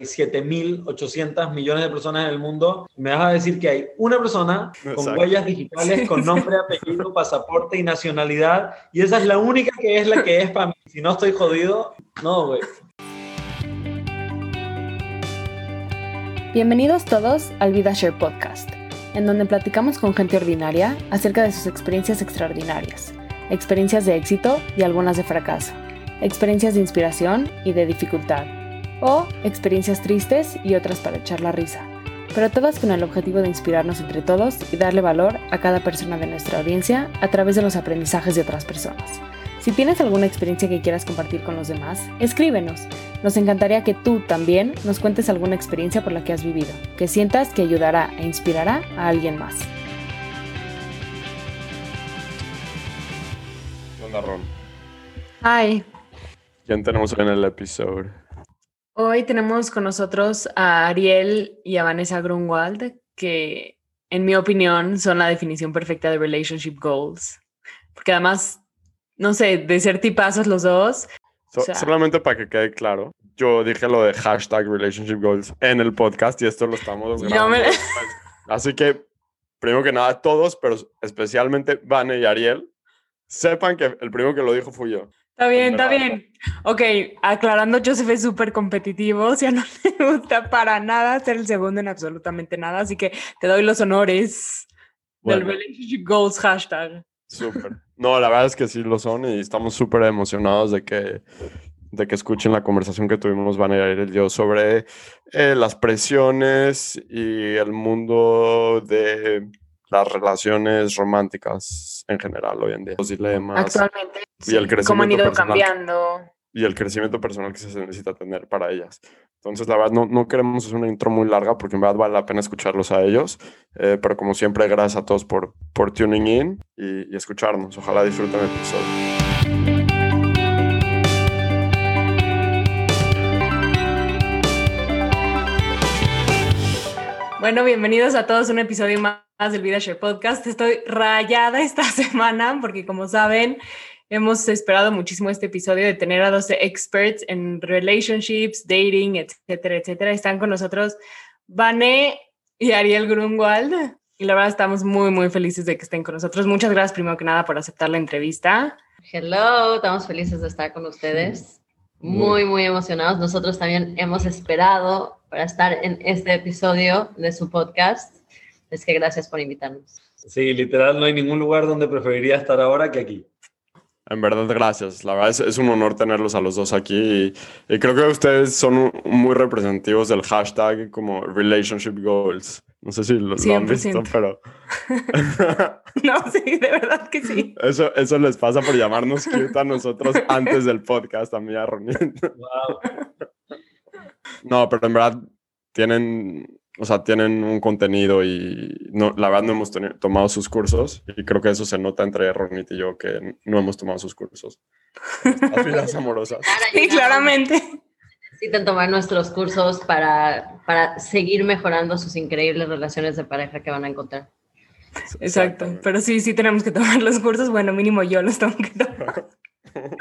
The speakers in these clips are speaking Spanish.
7.800 millones de personas en el mundo, me vas a decir que hay una persona con huellas digitales, con nombre, apellido, pasaporte y nacionalidad, y esa es la única que es la que es para mí. Si no estoy jodido, no, güey. Bienvenidos todos al VidaShare Podcast, en donde platicamos con gente ordinaria acerca de sus experiencias extraordinarias, experiencias de éxito y algunas de fracaso, experiencias de inspiración y de dificultad o experiencias tristes y otras para echar la risa, pero todas con el objetivo de inspirarnos entre todos y darle valor a cada persona de nuestra audiencia a través de los aprendizajes de otras personas. Si tienes alguna experiencia que quieras compartir con los demás, escríbenos. Nos encantaría que tú también nos cuentes alguna experiencia por la que has vivido, que sientas que ayudará e inspirará a alguien más. Hola, Ron. Hi. ¿Quién tenemos en el episodio? Hoy tenemos con nosotros a Ariel y a Vanessa Grunwald, que en mi opinión son la definición perfecta de relationship goals. Porque además, no sé, de ser tipazos los dos. solamente para que quede claro, yo dije lo de hashtag relationship goals en el podcast y esto lo estamos grabando. Así que, primero que nada, todos, pero especialmente Vane y Ariel, sepan que el primero que lo dijo fui yo. Está bien, está bien. Ok, aclarando, Joseph es súper competitivo, o sea, no le gusta para nada ser el segundo en absolutamente nada, así que te doy los honores del Relationship Goals hashtag. Súper. No, la verdad es que sí lo son y estamos súper emocionados de que, de que escuchen la conversación que tuvimos Van a ir yo sobre eh, las presiones y el mundo de las relaciones románticas en general hoy en día. Los dilemas. Actualmente. Y el crecimiento cómo han ido cambiando. Y el crecimiento personal que se necesita tener para ellas. Entonces, la verdad, no, no queremos hacer una intro muy larga porque en verdad vale la pena escucharlos a ellos. Eh, pero como siempre, gracias a todos por, por tuning in y, y escucharnos. Ojalá disfruten el episodio. Bueno, bienvenidos a todos a un episodio más del VidaShare Podcast. Estoy rayada esta semana porque, como saben, hemos esperado muchísimo este episodio de tener a dos experts en relationships, dating, etcétera, etcétera. Están con nosotros Vane y Ariel Grunwald. Y la verdad estamos muy, muy felices de que estén con nosotros. Muchas gracias, primero que nada, por aceptar la entrevista. Hello, estamos felices de estar con ustedes. Muy, muy emocionados. Nosotros también hemos esperado para estar en este episodio de su podcast. Es que gracias por invitarnos. Sí, literal, no hay ningún lugar donde preferiría estar ahora que aquí. En verdad, gracias. La verdad es, un honor tenerlos a los dos aquí y, creo que ustedes son muy representativos del hashtag como Relationship Goals. No sé si lo, han visto, pero... no, sí, de verdad que sí. Eso, eso les pasa por llamarnos cute a nosotros antes del podcast, a mí a Wow. No, pero en verdad tienen o sea, tienen un contenido y no, la verdad no hemos tomado sus cursos y creo que eso se nota entre Ronit y yo que no hemos tomado sus cursos. Las vidas amorosas. Sí, claramente. Necesitan tomar nuestros cursos para, para seguir mejorando sus increíbles relaciones de pareja que van a encontrar. Exacto, pero sí, sí tenemos que tomar los cursos, bueno, mínimo yo los tengo que tomar.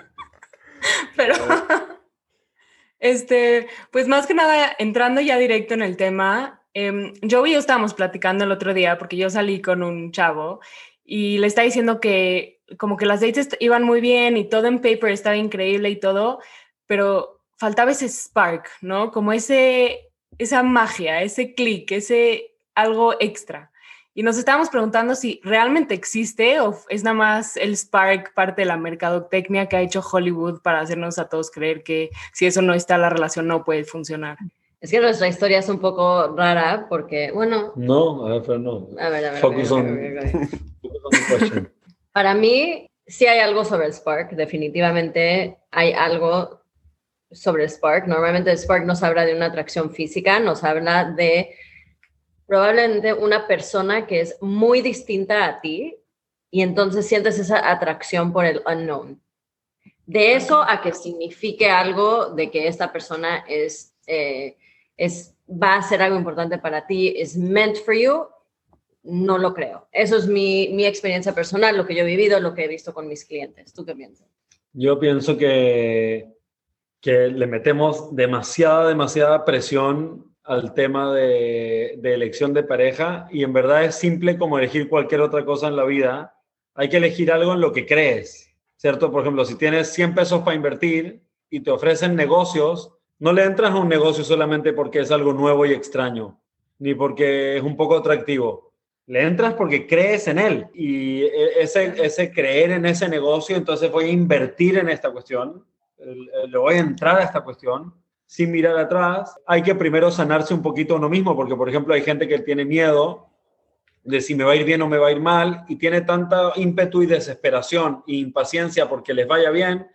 pero, este, pues más que nada, entrando ya directo en el tema, eh, yo y yo estábamos platicando el otro día porque yo salí con un chavo y le está diciendo que como que las dates iban muy bien y todo en paper estaba increíble y todo, pero faltaba ese spark, ¿no? Como ese, esa magia, ese clic, ese algo extra. Y nos estábamos preguntando si realmente existe o es nada más el spark parte de la mercadotecnia que ha hecho Hollywood para hacernos a todos creer que si eso no está, la relación no puede funcionar. Es que nuestra historia es un poco rara porque, bueno... No, a ver, pero no. A ver, a ver. Focus on, Para mí, sí hay algo sobre el Spark, definitivamente hay algo sobre el Spark. Normalmente el Spark nos habla de una atracción física, nos habla de probablemente una persona que es muy distinta a ti y entonces sientes esa atracción por el unknown. De eso a que signifique algo de que esta persona es... Eh, es, va a ser algo importante para ti, es meant for you, no lo creo. Eso es mi, mi experiencia personal, lo que yo he vivido, lo que he visto con mis clientes. ¿Tú qué piensas? Yo pienso que que le metemos demasiada, demasiada presión al tema de, de, elección de pareja y en verdad es simple como elegir cualquier otra cosa en la vida. Hay que elegir algo en lo que crees, ¿cierto? Por ejemplo, si tienes 100 pesos para invertir y te ofrecen negocios, no le entras a un negocio solamente porque es algo nuevo y extraño, ni porque es un poco atractivo. Le entras porque crees en él y e, ese, ese creer en ese negocio, entonces voy a invertir en esta cuestión, le voy a entrar a esta cuestión sin mirar atrás. Hay que primero sanarse un poquito uno mismo, porque por ejemplo hay gente que tiene miedo de si me va a ir bien o me va a ir mal y tiene tanta ímpetu y desesperación e impaciencia porque les vaya bien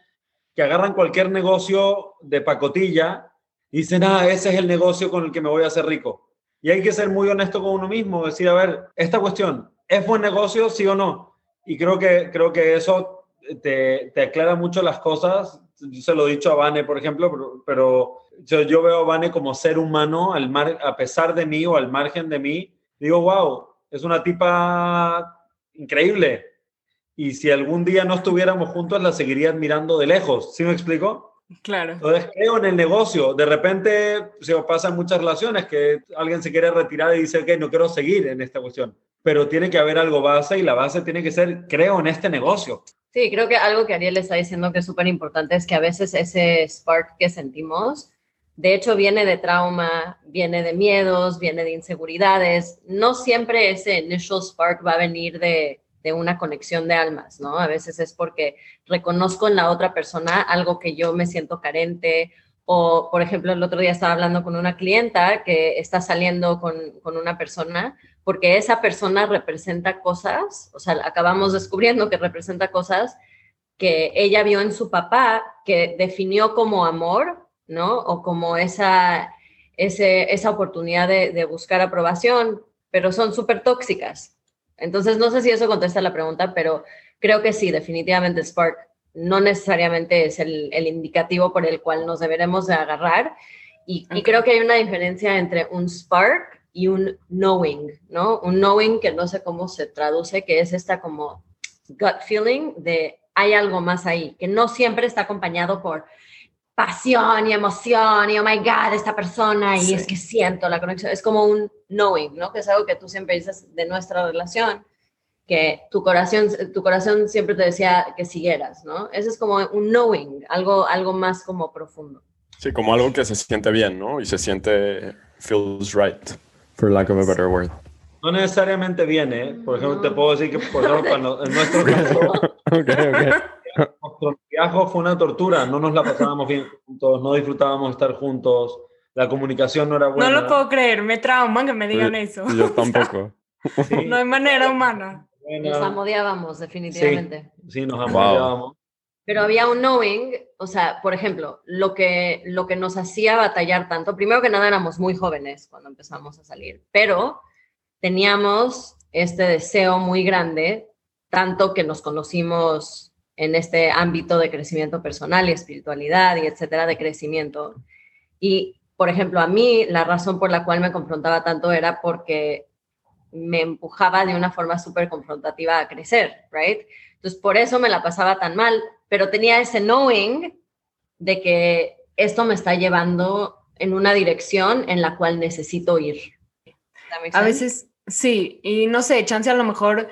que agarran cualquier negocio de pacotilla y dicen, ah, ese es el negocio con el que me voy a hacer rico. Y hay que ser muy honesto con uno mismo, decir, a ver, esta cuestión, ¿es buen negocio, sí o no? Y creo que, creo que eso te, te aclara mucho las cosas. Yo se lo he dicho a Vane, por ejemplo, pero, yo, yo, veo a Vane como ser humano, al mar, a pesar de mí o al margen de mí. Digo, wow, es una tipa increíble y si algún día no estuviéramos juntos, la seguiría admirando de lejos. ¿Sí me explico? Claro. Entonces creo en el negocio. De repente se pasa en muchas relaciones que alguien se quiere retirar y dice, que no quiero seguir en esta cuestión. Pero tiene que haber algo base y la base tiene que ser, creo en este negocio. Sí, creo que algo que Ariel está diciendo que es súper importante es que a veces ese spark que sentimos, de hecho, viene de trauma, viene de miedos, viene de inseguridades. No siempre ese initial spark va a venir de, de una conexión de almas, ¿no? A veces es porque reconozco en la otra persona algo que yo me siento carente o, por ejemplo, el otro día estaba hablando con una clienta que está saliendo con, con una persona porque esa persona representa cosas, o sea, acabamos descubriendo que representa cosas que ella vio en su papá, que definió como amor, ¿no? O como esa, ese, esa oportunidad de, de buscar aprobación, pero son súper tóxicas. Entonces, no sé si eso contesta la pregunta, pero creo que sí, definitivamente Spark no necesariamente es el, indicativo por el cual nos deberemos de agarrar. Y, creo que hay una diferencia entre un spark y un knowing, ¿no? Un knowing que no sé cómo se traduce, que es esta como gut feeling de hay algo más ahí, que no siempre está acompañado por pasión y emoción y oh my god, esta persona y es que siento la conexión. Es como un knowing, ¿no? Que es algo que tú siempre dices de nuestra relación, que tu corazón, tu corazón siempre te decía que siguieras, ¿no? Ese es como un knowing, algo, algo más como profundo. Sí, como algo que se siente bien, ¿no? Y se siente feels right, for lack of a better word. No necesariamente viene, ¿eh? Por ejemplo, te puedo decir que por ejemplo, cuando en nuestro caso, okay, okay nuestro viaje fue una tortura, no nos la pasábamos bien juntos, no disfrutábamos estar juntos, la comunicación no era buena. No lo puedo creer, me trauman que me digan eso. Yo tampoco. No hay manera humana. Nos amodiábamos, definitivamente. Sí, nos amodiábamos. Pero había un knowing, o sea, por ejemplo, lo que, lo que nos hacía batallar tanto, primero que nada éramos muy jóvenes cuando empezamos a salir, pero teníamos este deseo muy grande, tanto que nos conocimos en este ámbito de crecimiento personal y espiritualidad y etcétera, de crecimiento. Y, por ejemplo, a mí la razón por la cual me confrontaba tanto era porque me empujaba de una forma súper confrontativa a crecer, ¿right? Entonces, por eso me la pasaba tan mal, pero tenía ese knowing de que esto me está llevando en una dirección en la cual necesito ir. A veces, sí, y no sé, chance a lo mejor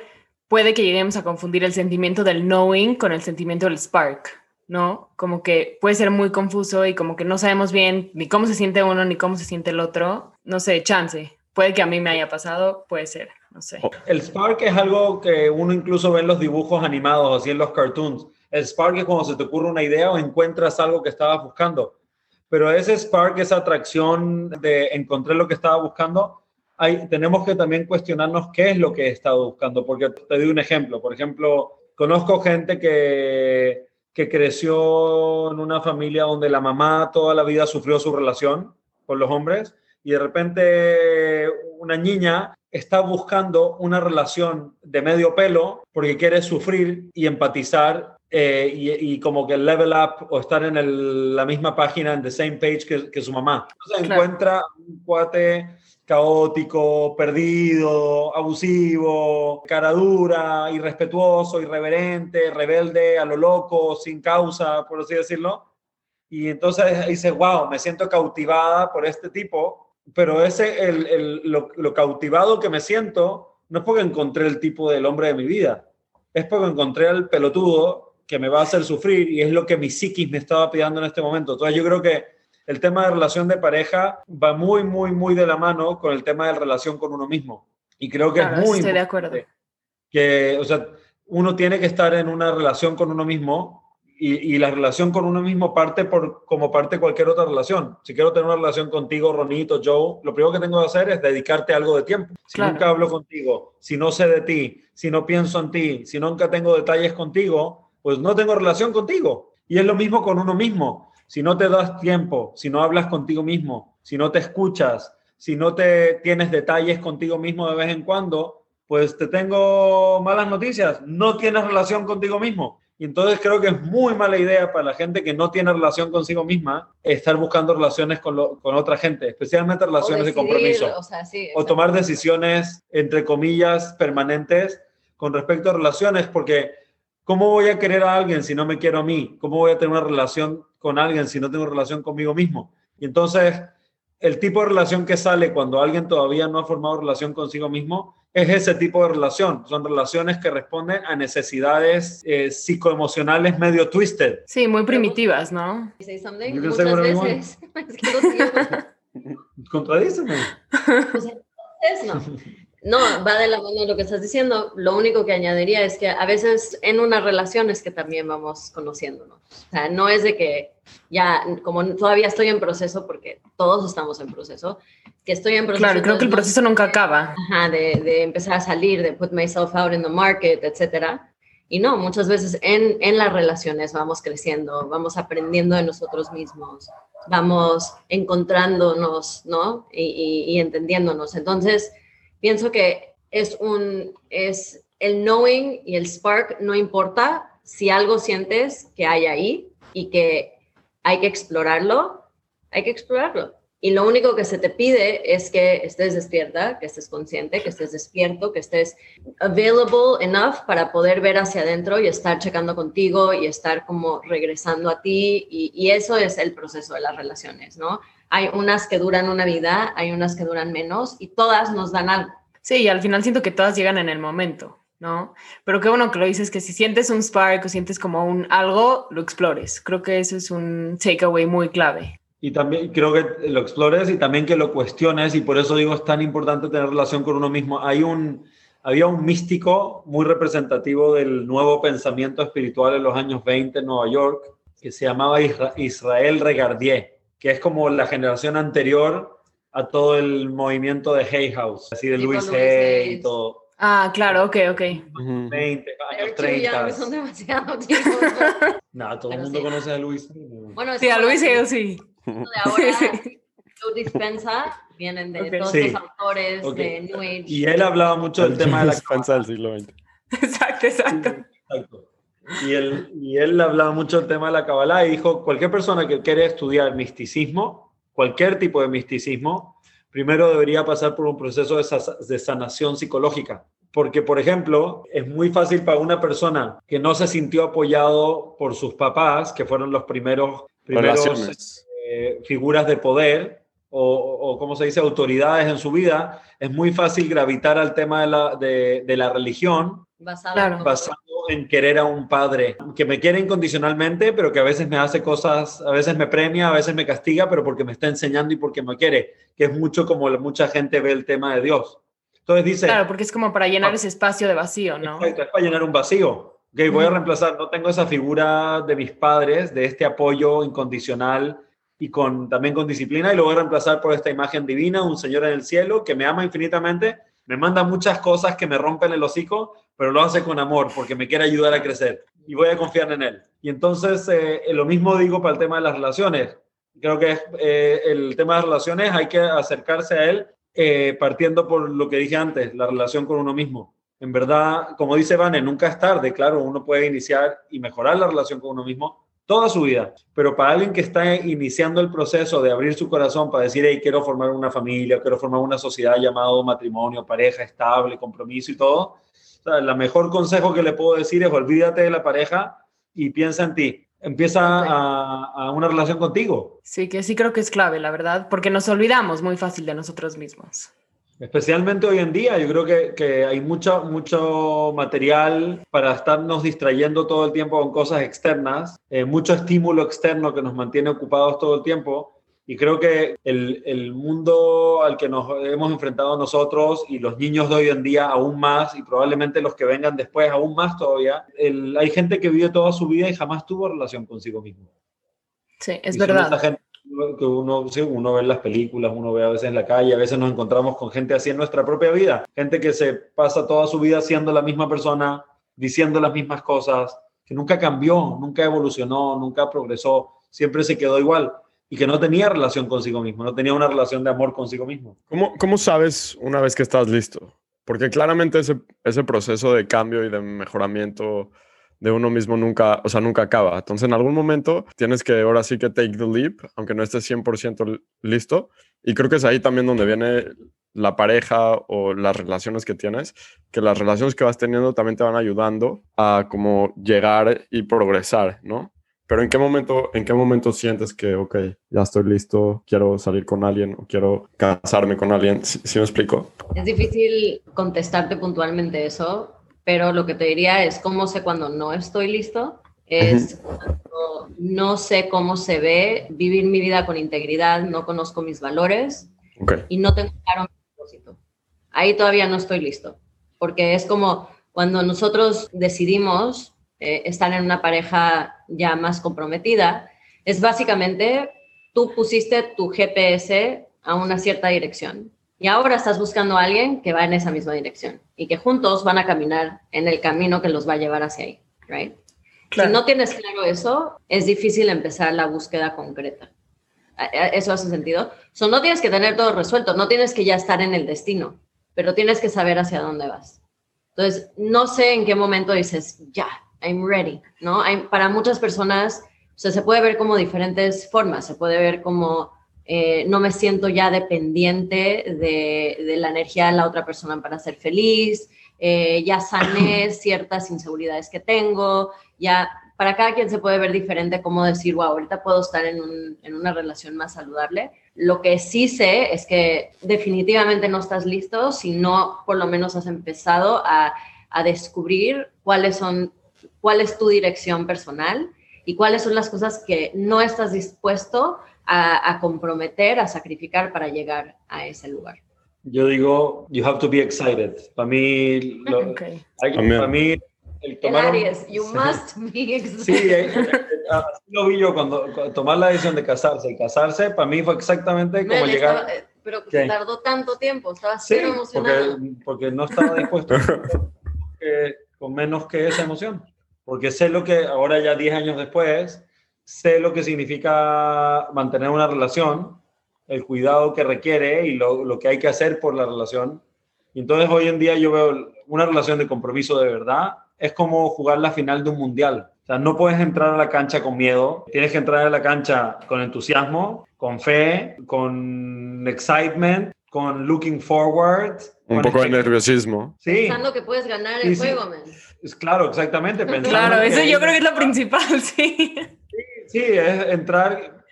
puede que lleguemos a confundir el sentimiento del knowing con el sentimiento del spark, ¿no? Como que puede ser muy confuso y como que no sabemos bien ni cómo se siente uno ni cómo se siente el otro. No sé, chance. Puede que a mí me haya pasado, puede ser, no sé. El spark es algo que uno incluso ve en los dibujos animados, así en los cartoons. El spark es cuando se te ocurre una idea o encuentras algo que estabas buscando. Pero ese spark, esa atracción de encontrar lo que estaba buscando, tenemos que también cuestionarnos qué es lo que he estado buscando, porque te doy un ejemplo. Por ejemplo, conozco gente que, que creció en una familia donde la mamá toda la vida sufrió su relación con los hombres y de repente una niña está buscando una relación de medio pelo porque quiere sufrir y empatizar eh, y, como que level up o estar en la misma página, en the same page que, que su mamá. Entonces encuentra un cuate caótico, perdido, abusivo, cara dura, irrespetuoso, irreverente, rebelde, a lo loco, sin causa, por así decirlo. y entonces dices, wow, me siento cautivada por este tipo, pero ese, el, el, lo, cautivado que me siento no es porque encontré el tipo del hombre de mi vida, es porque encontré al pelotudo que me va a hacer sufrir y es lo que mi psiquis me estaba pidiendo en este momento. Entonces yo creo que el tema de relación de pareja va muy, muy, muy de la mano con el tema de relación con uno mismo. Y creo que es muy... Estoy de acuerdo. Que, o sea, uno tiene que estar en una relación con uno mismo y, y, la relación con uno mismo parte por, como parte cualquier otra relación. Si quiero tener una relación contigo, Ronito, Joe, lo primero que tengo que hacer es dedicarte algo de tiempo. Si claro. nunca hablo contigo, si no sé de ti, si no pienso en ti, si nunca tengo detalles contigo, pues no tengo relación contigo. Y es lo mismo con uno mismo. Si no te das tiempo, si no hablas contigo mismo, si no te escuchas, si no te tienes detalles contigo mismo de vez en cuando, pues te tengo malas noticias. No tienes relación contigo mismo. Y entonces creo que es muy mala idea para la gente que no tiene relación consigo misma estar buscando relaciones con, lo, con otra gente, especialmente relaciones decidir, de compromiso. O, sea, sí, o tomar decisiones, entre comillas, permanentes con respecto a relaciones, porque ¿cómo voy a querer a alguien si no me quiero a mí? ¿Cómo voy a tener una relación con alguien si no tengo relación conmigo mismo? Y entonces, el tipo de relación que sale cuando alguien todavía no ha formado relación consigo mismo es ese tipo de relación. Son relaciones que responden a necesidades eh, psicoemocionales medio twisted. Sí, muy primitivas, ¿no? Say something muchas veces. es que Contradíceme. Pues, es no. No, va de la mano lo que estás diciendo. Lo único que añadiría es que a veces en una relación es que también vamos conociéndonos. O sea, no es de que ya, como todavía estoy en proceso, porque todos estamos en proceso, que estoy en proceso. Claro, creo que el proceso nunca acaba. Ajá, de, de, empezar a salir, de put myself out in the market, etcétera. Y no, muchas veces en, en las relaciones vamos creciendo, vamos aprendiendo de nosotros mismos, vamos encontrándonos, ¿no? Y, y, y entendiéndonos. Entonces, pienso que es un, es el knowing y el spark, no importa si algo sientes que hay ahí y que hay que explorarlo, hay que explorarlo. Y lo único que se te pide es que estés despierta, que estés consciente, que estés despierto, que estés available enough para poder ver hacia adentro y estar checando contigo y estar como regresando a ti. Y, eso es el proceso de las relaciones, ¿no? Hay unas que duran una vida, hay unas que duran menos y todas nos dan algo. Sí, y al final siento que todas llegan en el momento, ¿no? Pero qué bueno que lo dices, que si sientes un spark o sientes como un algo, lo explores. Creo que eso es un takeaway muy clave. Y también creo que lo explores y también que lo cuestiones y por eso digo es tan importante tener relación con uno mismo. Hay un, había un místico muy representativo del nuevo pensamiento espiritual en los años 20 en Nueva York que se llamaba Israel Regardier, que es como la generación anterior a todo el movimiento de Hay House, así de Luis Hay y todo. Ah, claro, ok, ok. 20, años 30. son demasiado tiempo. no, todo el mundo sí. conoce a Luis. Bueno, sí, a Luis Hay, sí. De ahora, Joe Dispensa vienen de okay. todos sí. los autores okay. de New Age. Y él hablaba mucho del tema de la Dispensa del siglo XX. Exacto, exacto. exacto. Y él, y él hablaba mucho del tema de la Kabbalah y dijo, cualquier persona que quiere estudiar misticismo, cualquier tipo de misticismo, primero debería pasar por un proceso de sanación psicológica. Porque, por ejemplo, es muy fácil para una persona que no se sintió apoyado por sus papás, que fueron los primeros, primeros eh, figuras de poder, o, o, como se dice, autoridades en su vida, es muy fácil gravitar al tema de la, de, de la religión basado, claro. basado en querer a un padre que me quiere incondicionalmente, pero que a veces me hace cosas, a veces me premia, a veces me castiga, pero porque me está enseñando y porque me quiere, que es mucho como mucha gente ve el tema de Dios. Entonces dice... Claro, porque es como para llenar ah, ese espacio de vacío, ¿no? Exacto, es para llenar un vacío. Okay, voy a reemplazar, no tengo esa figura de mis padres, de este apoyo incondicional y con, también con disciplina, y lo voy a reemplazar por esta imagen divina, un Señor en el cielo que me ama infinitamente, me manda muchas cosas que me rompen el hocico, pero lo hace con amor porque me quiere ayudar a crecer y voy a confiar en él. Y entonces eh, lo mismo digo para el tema de las relaciones. Creo que eh, el tema de las relaciones hay que acercarse a él eh, partiendo por lo que dije antes, la relación con uno mismo. En verdad, como dice Vane, nunca es tarde, claro, uno puede iniciar y mejorar la relación con uno mismo toda su vida, pero para alguien que está iniciando el proceso de abrir su corazón para decir, hey, quiero formar una familia, quiero formar una sociedad llamado matrimonio, pareja estable, compromiso y todo, o sea, el mejor consejo que le puedo decir es olvídate de la pareja y piensa en ti. empieza a, una relación contigo. Sí, que sí creo que es clave, la verdad, porque nos olvidamos muy fácil de nosotros mismos. Especialmente hoy en día, yo creo que, que, hay mucho, mucho material para estarnos distrayendo todo el tiempo con cosas externas, eh, mucho estímulo externo que nos mantiene ocupados todo el tiempo. Y creo que el, el, mundo al que nos hemos enfrentado nosotros y los niños de hoy en día aún más, y probablemente los que vengan después aún más todavía, hay gente que vive toda su vida y jamás tuvo relación consigo mismo. Sí, es verdad. gente que uno, sí, uno ve en las películas, uno ve a veces en la calle, a veces nos encontramos con gente así en nuestra propia vida, gente que se pasa toda su vida siendo la misma persona, diciendo las mismas cosas, que nunca cambió, nunca evolucionó, nunca progresó, siempre se quedó igual y que no tenía relación consigo mismo, no tenía una relación de amor consigo mismo. ¿Cómo, cómo sabes una vez que estás listo? Porque claramente ese, ese proceso de cambio y de mejoramiento de uno mismo nunca, o sea, nunca acaba. Entonces, en algún momento tienes que ahora sí que take the leap, aunque no estés 100% listo. Y creo que es ahí también donde viene la pareja o las relaciones que tienes, que las relaciones que vas teniendo también te van ayudando a como llegar y progresar, ¿no? Pero ¿en qué momento, en qué momento sientes que, ok, ya estoy listo, quiero salir con alguien o quiero casarme con alguien? ¿Sí, ¿Sí me explico? Es difícil contestarte puntualmente eso, pero lo que te diría es cómo sé cuando no estoy listo, es cuando no sé cómo se ve vivir mi vida con integridad, no conozco mis valores y no tengo claro mi propósito. Ahí todavía no estoy listo, porque es como cuando nosotros decidimos eh, estar en una pareja ya más comprometida, es básicamente tú pusiste tu GPS a una cierta dirección y ahora estás buscando a alguien que va en esa misma dirección y que juntos van a caminar en el camino que los va a llevar hacia ahí, right? Si no tienes claro eso, es difícil empezar la búsqueda concreta. ¿Eso hace sentido? So, no tienes que tener todo resuelto, no tienes que ya estar en el destino, pero tienes que saber hacia dónde vas. Entonces, no sé en qué momento dices, ya, I'm ready, ¿no? Hay, para muchas personas, o sea, se puede ver como diferentes formas, se puede ver como eh, no me siento ya dependiente de, la energía de la otra persona para ser feliz, eh, ya sané ciertas inseguridades que tengo, ya para cada quien se puede ver diferente cómo decir, wow, ahorita puedo estar en, una relación más saludable. Lo que sí sé es que definitivamente no estás listo si no por lo menos has empezado a, a descubrir cuáles son, cuál es tu dirección personal y cuáles son las cosas que no estás dispuesto a, comprometer, a sacrificar para llegar a ese lugar. Yo digo, you have to be excited. Para mí, para mí el tomar you must be excited. Sí, eh, eh, así lo vi yo cuando, tomar la decisión de casarse. Y casarse para mí fue exactamente como llegar... Eh, pero que tardó tanto tiempo, estaba sí, emocionado. Porque, porque no estaba dispuesto con menos que esa emoción. Porque sé lo que ahora ya 10 años después, sé lo que significa mantener una relación, el cuidado que requiere y lo, que hay que hacer por la relación. Y entonces hoy en día yo veo una relación de compromiso de verdad, es como jugar la final de un mundial. O sea, no puedes entrar a la cancha con miedo, tienes que entrar a la cancha con entusiasmo, con fe, con excitement, con looking forward. Un poco de nerviosismo. Sí. Pensando que puedes ganar el juego, man. Es claro, exactamente. claro, eso yo creo que es lo principal, sí. Sí, es entrar,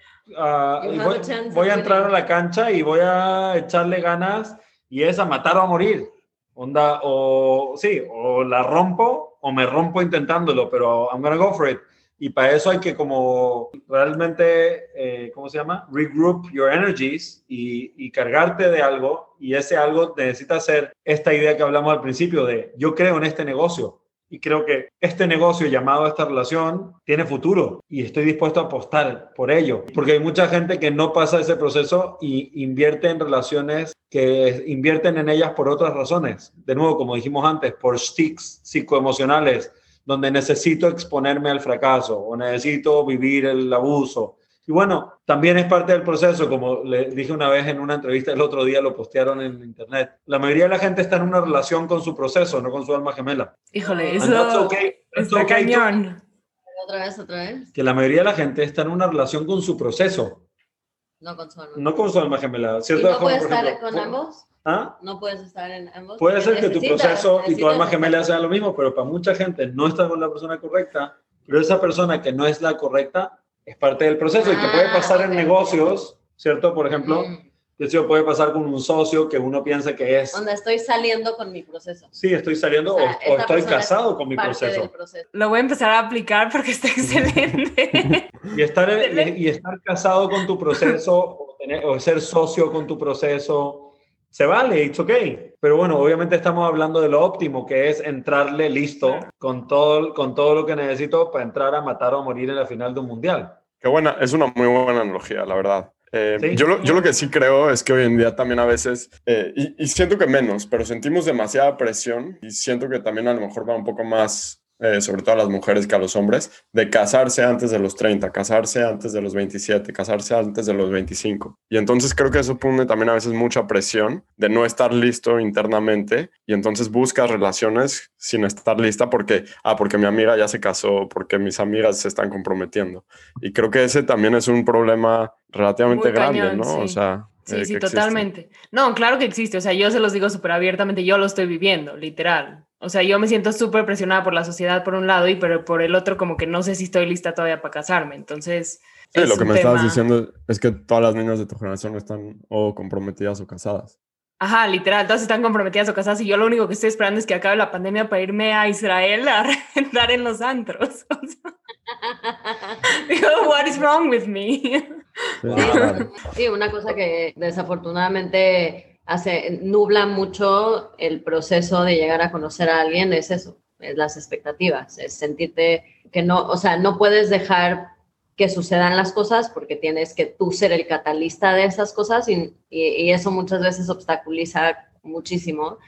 voy, a entrar a la cancha y voy a echarle ganas y es a matar o a morir. Onda, o sí, o la rompo o me rompo intentándolo, pero I'm gonna go for it. Y para eso hay que como realmente, eh, ¿cómo se llama? Regroup your energies y, y, cargarte de algo. Y ese algo necesita ser esta idea que hablamos al principio de yo creo en este negocio y creo que este negocio llamado esta relación tiene futuro y estoy dispuesto a apostar por ello. Porque hay mucha gente que no pasa ese proceso y invierte en relaciones que invierten en ellas por otras razones. De nuevo, como dijimos antes, por sticks psicoemocionales, donde necesito exponerme al fracaso o necesito vivir el abuso y bueno, también es parte del proceso, como le dije una vez en una entrevista el otro día, lo postearon en internet. La mayoría de la gente está en una relación con su proceso, no con su alma gemela. Híjole, eso está cañón. Otra vez, otra vez. Que la mayoría de la gente está en una relación con su proceso. No con su alma. No con su alma gemela. ¿Cierto? ¿Y no puedes estar con ambos? ¿Ah? No puedes estar en ambos. Puede ser que tu proceso y tu alma gemela sean lo mismo, pero para mucha gente no está con la persona correcta pero esa persona que no es la correcta es parte del proceso y que puede pasar en negocios, ¿cierto? Por ejemplo, que eso puede pasar con un socio que uno piensa que es... Donde estoy saliendo con mi proceso. Sí, estoy saliendo o, estoy casado con mi proceso. Lo voy a empezar a aplicar porque está excelente. y, estar, y, estar casado con tu proceso o, o ser socio con tu proceso se vale, it's okay. Pero bueno, obviamente estamos hablando de lo óptimo, que es entrarle listo con todo, con todo lo que necesito para entrar a matar o morir en la final de un mundial. Qué buena, es una muy buena analogía, la verdad. Eh, yo, lo, yo, lo, que sí creo es que hoy en día también a veces, eh, y, y, siento que menos, pero sentimos demasiada presión y siento que también a lo mejor va un poco más eh, sobre todo a las mujeres que a los hombres, de casarse antes de los 30, casarse antes de los 27, casarse antes de los 25. Y entonces creo que eso pone también a veces mucha presión de no estar listo internamente y entonces buscas relaciones sin estar lista porque, ah, porque mi amiga ya se casó, porque mis amigas se están comprometiendo. Y creo que ese también es un problema relativamente grande, ¿no? O sea, Sí, eh, sí, totalmente. No, claro que existe. O sea, yo se los digo súper abiertamente, yo lo estoy viviendo, literal. O sea, yo me siento súper presionada por la sociedad por un lado y pero por el otro como que no sé si estoy lista todavía para casarme. Entonces... Sí, lo que me estabas diciendo es que todas las niñas de tu generación están o comprometidas o casadas. Ajá, literal, todas están comprometidas o casadas y yo lo único que estoy esperando es que acabe la pandemia para irme a Israel a reventar en los antros. Digo, what is wrong with me? Sí, una cosa que desafortunadamente hace, nubla mucho el proceso de llegar a conocer a alguien, es eso, es las expectativas, es sentirte que no, o sea, no puedes dejar que sucedan las cosas porque tienes que tú ser el catalista de esas cosas y, y, eso muchas veces obstaculiza muchísimo.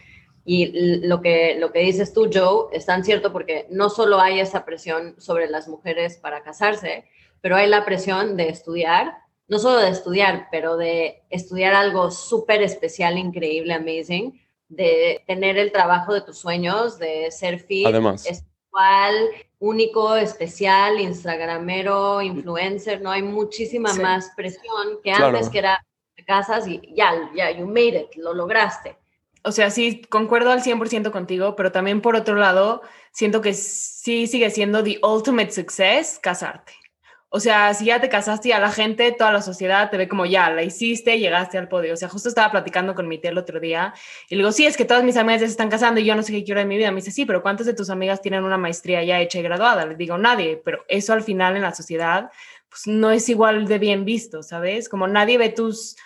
Y lo que, lo que dices tú, Joe, es tan cierto porque no solo hay esa presión sobre las mujeres para casarse, pero hay la presión de estudiar, no solo de estudiar, pero de estudiar algo súper especial, increíble, amazing, de tener el trabajo de tus sueños, de ser fit, Además. espiritual, único, especial, instagramero, influencer, ¿no? Hay muchísima más presión que antes que era de casas y ya, ya, you made it, lo lograste. O sea, sí, concuerdo al 100% contigo, pero también por otro lado, siento que sí sigue siendo the ultimate success casarte. O sea, si ya te casaste y a la gente, toda la sociedad te ve como ya, la hiciste, llegaste al podio. O sea, justo estaba platicando con mi tía el otro día y le digo, sí, es que todas mis amigas ya se están casando y yo no sé qué quiero de mi vida. Me dice, sí, pero ¿cuántas de tus amigas tienen una maestría ya hecha y graduada? Le digo, nadie, pero eso al final en la sociedad pues no es igual de bien visto, ¿sabes? Como nadie ve tus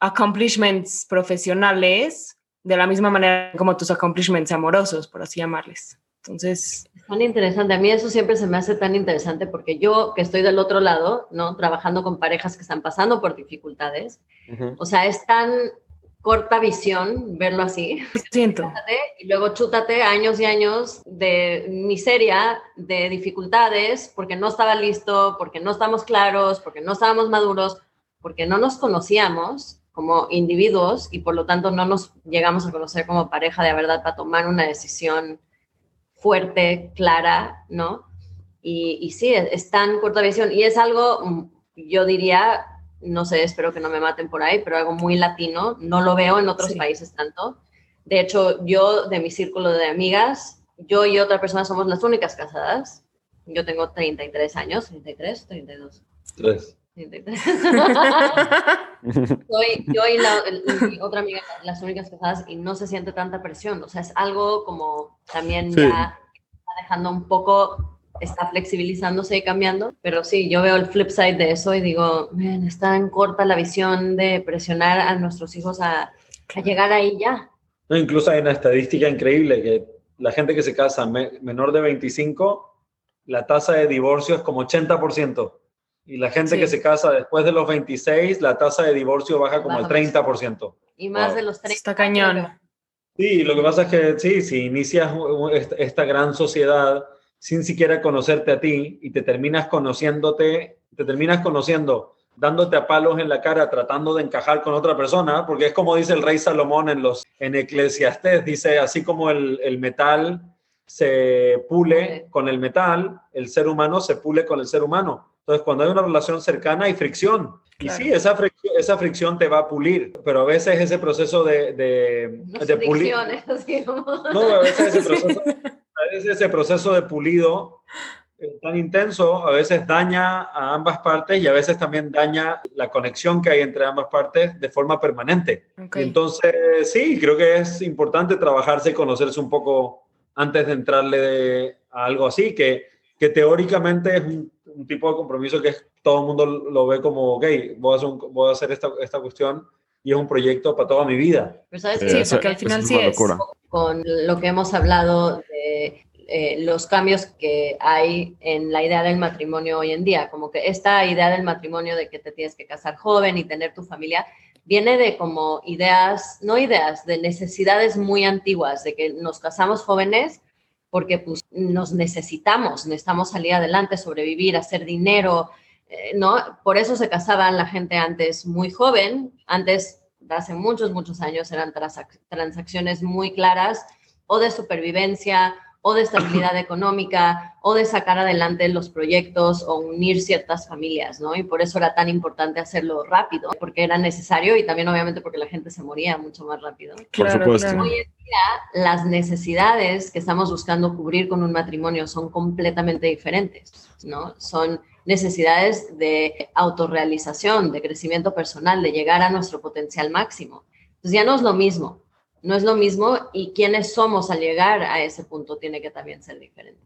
accomplishments profesionales de la misma manera como tus accomplishments amorosos, por así llamarles. Entonces... Es tan interesante. A mí eso siempre se me hace tan interesante porque yo que estoy del otro lado, ¿no? Trabajando con parejas que están pasando por dificultades. O sea, es tan corta visión verlo así. Siento. Y luego chútate años y años de miseria, de dificultades, porque no estaba listo, porque no estamos claros, porque no estábamos maduros, porque no nos conocíamos como individuos y por lo tanto no nos llegamos a conocer como pareja de verdad para tomar una decisión fuerte, clara, ¿no? Y, y sí, es, tan corta visión y es algo, mm, yo diría, no sé, espero que no me maten por ahí, pero algo muy latino, no lo veo en otros países tanto. De hecho, yo de mi círculo de amigas, yo y otra persona somos las únicas casadas. Yo tengo 33 años, 33, 32. 3. Soy yo y la, otra amiga, las únicas casadas, y no se siente tanta presión. O sea, es algo como también ya está dejando un poco, está flexibilizándose y cambiando. Pero sí, yo veo el flip side de eso y digo, está en corta la visión de presionar a nuestros hijos a, a llegar ahí ya. No, incluso hay una estadística increíble que la gente que se casa menor de 25, la tasa de divorcio es como 80%. Y la gente que se casa después de los 26, la tasa de divorcio baja como al 30%. Y más de los 30. Está cañón. Sí, lo que pasa es que sí, si inicias esta gran sociedad sin siquiera conocerte a ti y te terminas conociéndote, te terminas conociendo, dándote a palos en la cara, tratando de encajar con otra persona, porque es como dice el rey Salomón en los en Eclesiastés, dice, así como el, el metal se pule con el metal, el ser humano se pule con el ser humano. Entonces, cuando hay una relación cercana hay fricción. Y sí, esa fricción, esa fricción te va a pulir, pero a veces ese proceso de, de, de pulir... No, a veces, ese proceso, a veces ese proceso de pulido eh, tan intenso a veces daña a ambas partes y a veces también daña la conexión que hay entre ambas partes de forma permanente. Entonces, sí, creo que es importante trabajarse y conocerse un poco antes de entrarle a algo así, que, que teóricamente es un, tipo de compromiso que todo el mundo lo ve como, ok, voy a hacer, voy a hacer esta, esta cuestión y es un proyecto para toda mi vida. Pero sabes, sí, porque al final sí es con lo que hemos hablado de eh, los cambios que hay en la idea del matrimonio hoy en día, como que esta idea del matrimonio de que te tienes que casar joven y tener tu familia, viene de como ideas, no ideas, de necesidades muy antiguas, de que nos casamos jóvenes porque pues, nos necesitamos, necesitamos salir adelante, sobrevivir, hacer dinero, eh, ¿no? Por eso se casaban la gente antes muy joven, antes, hace muchos, muchos años, eran transacciones muy claras o de supervivencia o de estabilidad económica o de sacar adelante los proyectos o unir ciertas familias, ¿no? Y por eso era tan importante hacerlo rápido, porque era necesario y también obviamente porque la gente se moría mucho más rápido. Por supuesto. Hoy en día las necesidades que estamos buscando cubrir con un matrimonio son completamente diferentes, ¿no? Son necesidades de autorrealización, de crecimiento personal, de llegar a nuestro potencial máximo. Entonces ya no es lo mismo no es lo mismo y quiénes somos al llegar a ese punto tiene que también ser diferente.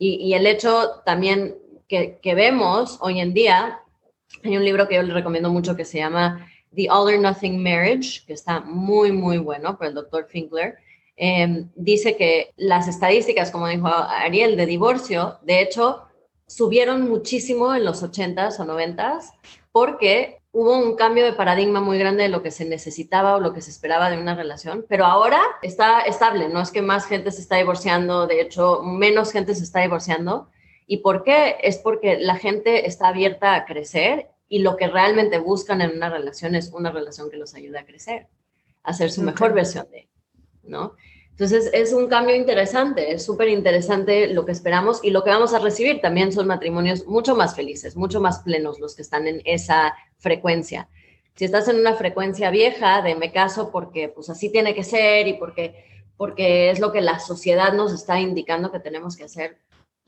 Y, el hecho también que, vemos hoy en día, hay un libro que yo les recomiendo mucho que se llama The All or Nothing Marriage, que está muy, muy bueno por el doctor Finkler. Em, dice que las estadísticas, como dijo Ariel, de divorcio, de hecho, subieron muchísimo en los 80s o 90s porque hubo un cambio de paradigma muy grande de lo que se necesitaba o lo que se esperaba de una relación, pero ahora está estable, no es que más gente se está divorciando, de hecho, menos gente se está divorciando. ¿Y por qué? Es porque la gente está abierta a crecer y lo que realmente buscan en una relación es una relación que los ayude a crecer, a ser su mejor versión de, ¿no? Entonces es un cambio interesante, es súper interesante lo que esperamos y lo que vamos a recibir también son matrimonios mucho más felices, mucho más plenos los que están en esa frecuencia. Si estás en una frecuencia vieja de me caso porque pues así tiene que ser y porque, porque es lo que la sociedad nos está indicando que tenemos que hacer,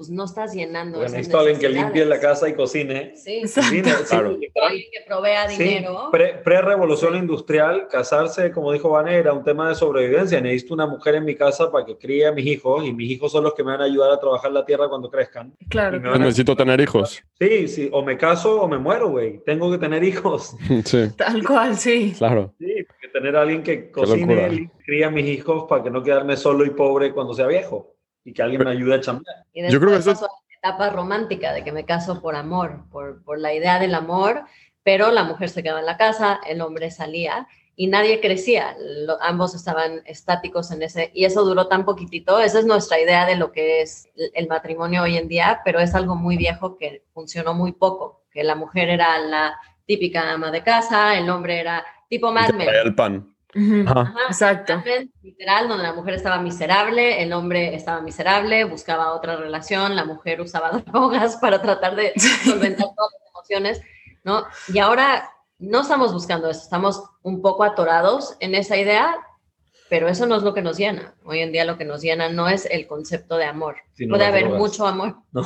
pues no estás llenando. Bueno, necesito alguien que limpie la casa y cocine. Sí, cocine, claro. Alguien que provea dinero. Pre-revolución industrial, casarse, como dijo Vane, era un tema de sobrevivencia. Necesito una mujer en mi casa para que críe a mis hijos y mis hijos son los que me van a ayudar a trabajar la tierra cuando crezcan. Claro. Necesito tener hijos. Sí, sí, o me caso o me muero, güey. Tengo que tener hijos. Sí. Tal cual, sí. Claro. Sí, tener a alguien que cocine y críe a mis hijos para que no quedarme solo y pobre cuando sea viejo y que alguien me ayude a chambear. Yo creo que eso es la etapa romántica de que me caso por amor, por, por la idea del amor, pero la mujer se quedaba en la casa, el hombre salía y nadie crecía, ambos estaban estáticos en ese, y eso duró tan poquitito, esa es nuestra idea de lo que es el matrimonio hoy en día, pero es algo muy viejo que funcionó muy poco, que la mujer era la típica ama de casa, el hombre era tipo Mad Men. El pan. Exacto. Literal, donde la mujer estaba miserable, el hombre estaba miserable, buscaba otra relación, la mujer usaba drogas para tratar de solventar todas las emociones, ¿no? Y ahora no estamos buscando eso, estamos un poco atorados en esa idea, pero eso no es lo que nos llena. Hoy en día lo que nos llena no es el concepto de amor. Puede haber mucho amor. No,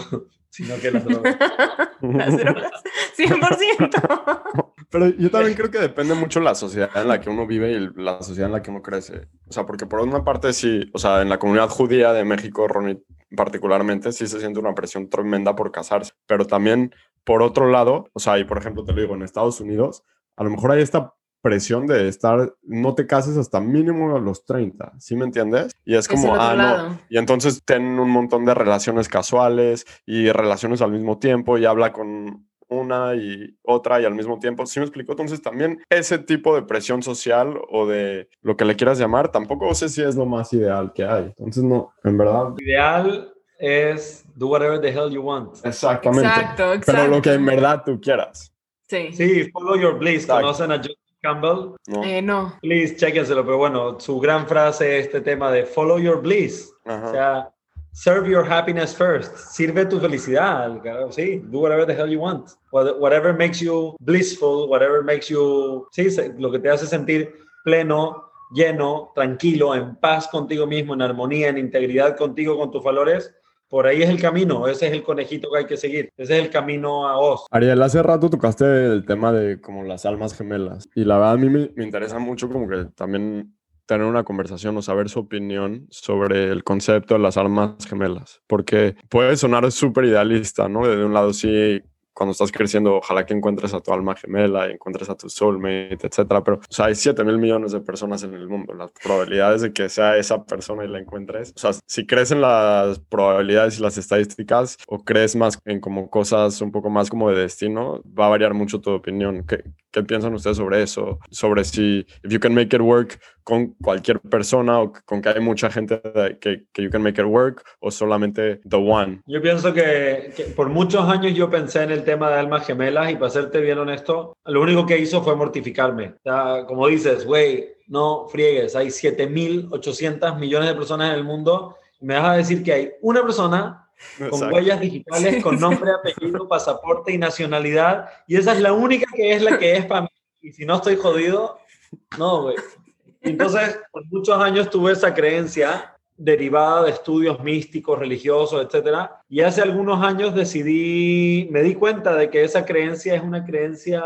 sino que las drogas. las drogas, 100%. Pero yo también creo que depende mucho la sociedad en la que uno vive y la sociedad en la que uno crece. O sea, porque por una parte sí, o sea, en la comunidad judía de México, Ronnie, particularmente, sí se siente una presión tremenda por casarse. Pero también, por otro lado, o sea, y por ejemplo, te lo digo, en Estados Unidos, a lo mejor hay esta presión de estar, no te cases hasta mínimo a los 30, ¿sí me entiendes? Y es como, ah, no. Y entonces ten un montón de relaciones casuales y relaciones al mismo tiempo y habla con una y otra y al mismo tiempo. ¿Sí me explico? Entonces también ese tipo de presión social o de lo que le quieras llamar, tampoco sé si es lo más ideal que hay. Entonces no, en verdad. Ideal es do whatever the hell you want. Exactamente. Exacto, exacto. Pero lo que en verdad tú quieras. Sí. Sí, follow your bliss. ¿Conocen a Joseph Campbell? No. Eh, no. Please, chéquenselo. Pero bueno, su gran frase es este tema de follow your bliss. O sea, serve your happiness first. Sirve tu felicidad. Sí, do whatever the hell you want. Whatever makes you blissful, whatever makes you, sí, lo que te hace sentir pleno, lleno, tranquilo, en paz contigo mismo, en armonía, en integridad contigo, con tus valores, por ahí es el camino, ese es el conejito que hay que seguir, ese es el camino a Oz. Ariel, hace rato tocaste el tema de como las almas gemelas y la verdad a mí me, me interesa mucho como que también tener una conversación o saber su opinión sobre el concepto de las almas gemelas, porque puede sonar súper idealista, ¿no? De un lado sí cuando estás creciendo, ojalá que encuentres a tu alma gemela, encuentres a tu soulmate, etcétera. Pero, o sea, hay 7 mil millones de personas en el mundo. Las probabilidades de que sea esa persona y la encuentres, o sea, si crees en las probabilidades y las estadísticas o crees más en como cosas un poco más como de destino, va a variar mucho tu opinión. ¿Qué, qué piensan ustedes sobre eso? Sobre si, if you can make it work con cualquier persona o con que hay mucha gente que, que you can make it work o solamente the one. Yo pienso que, que por muchos años yo pensé en el tema de almas gemelas y para serte bien honesto, lo único que hizo fue mortificarme. O como dices, güey, no friegues, hay 7.800 millones de personas en el mundo y me vas a decir que hay una persona con huellas digitales, con nombre, apellido, pasaporte y nacionalidad y esa es la única que es la que es para mí. Y si no estoy jodido, no, güey. Entonces, por muchos años tuve esa creencia derivada de estudios místicos, religiosos, etcétera. Y hace algunos años decidí, me di cuenta de que esa creencia es una creencia,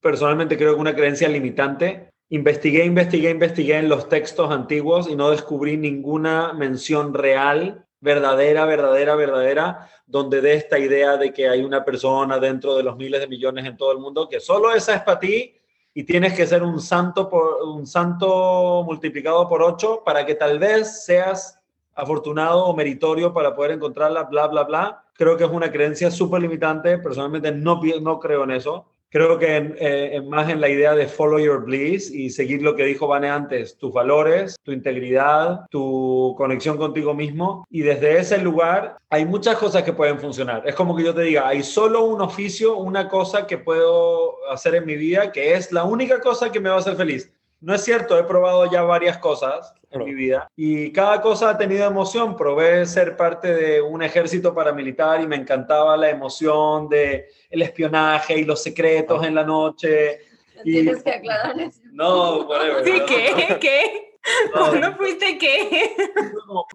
personalmente creo que una creencia limitante. Investigué, investigué, investigué en los textos antiguos y no descubrí ninguna mención real, verdadera, verdadera, verdadera, donde dé esta idea de que hay una persona dentro de los miles de millones en todo el mundo, que solo esa es para ti y tienes que ser un santo, por, un santo multiplicado por ocho para que tal vez seas afortunado o meritorio para poder encontrarla, bla, bla, bla. Creo que es una creencia súper limitante. Personalmente no, no creo en eso. Creo que en, eh, más en la idea de follow your bliss y seguir lo que dijo Vane antes, tus valores, tu integridad, tu conexión contigo mismo. Y desde ese lugar hay muchas cosas que pueden funcionar. Es como que yo te diga, hay solo un oficio, una cosa que puedo hacer en mi vida, que es la única cosa que me va a hacer feliz. No es cierto, he probado ya varias cosas en mi vida y cada cosa ha tenido emoción. Probé ser parte de un ejército paramilitar y me encantaba la emoción de el espionaje y los secretos en la noche. Y... Tienes que aclarar eso. No, whatever. ¿Sí, qué? ¿Qué? No, ¿No fuiste qué?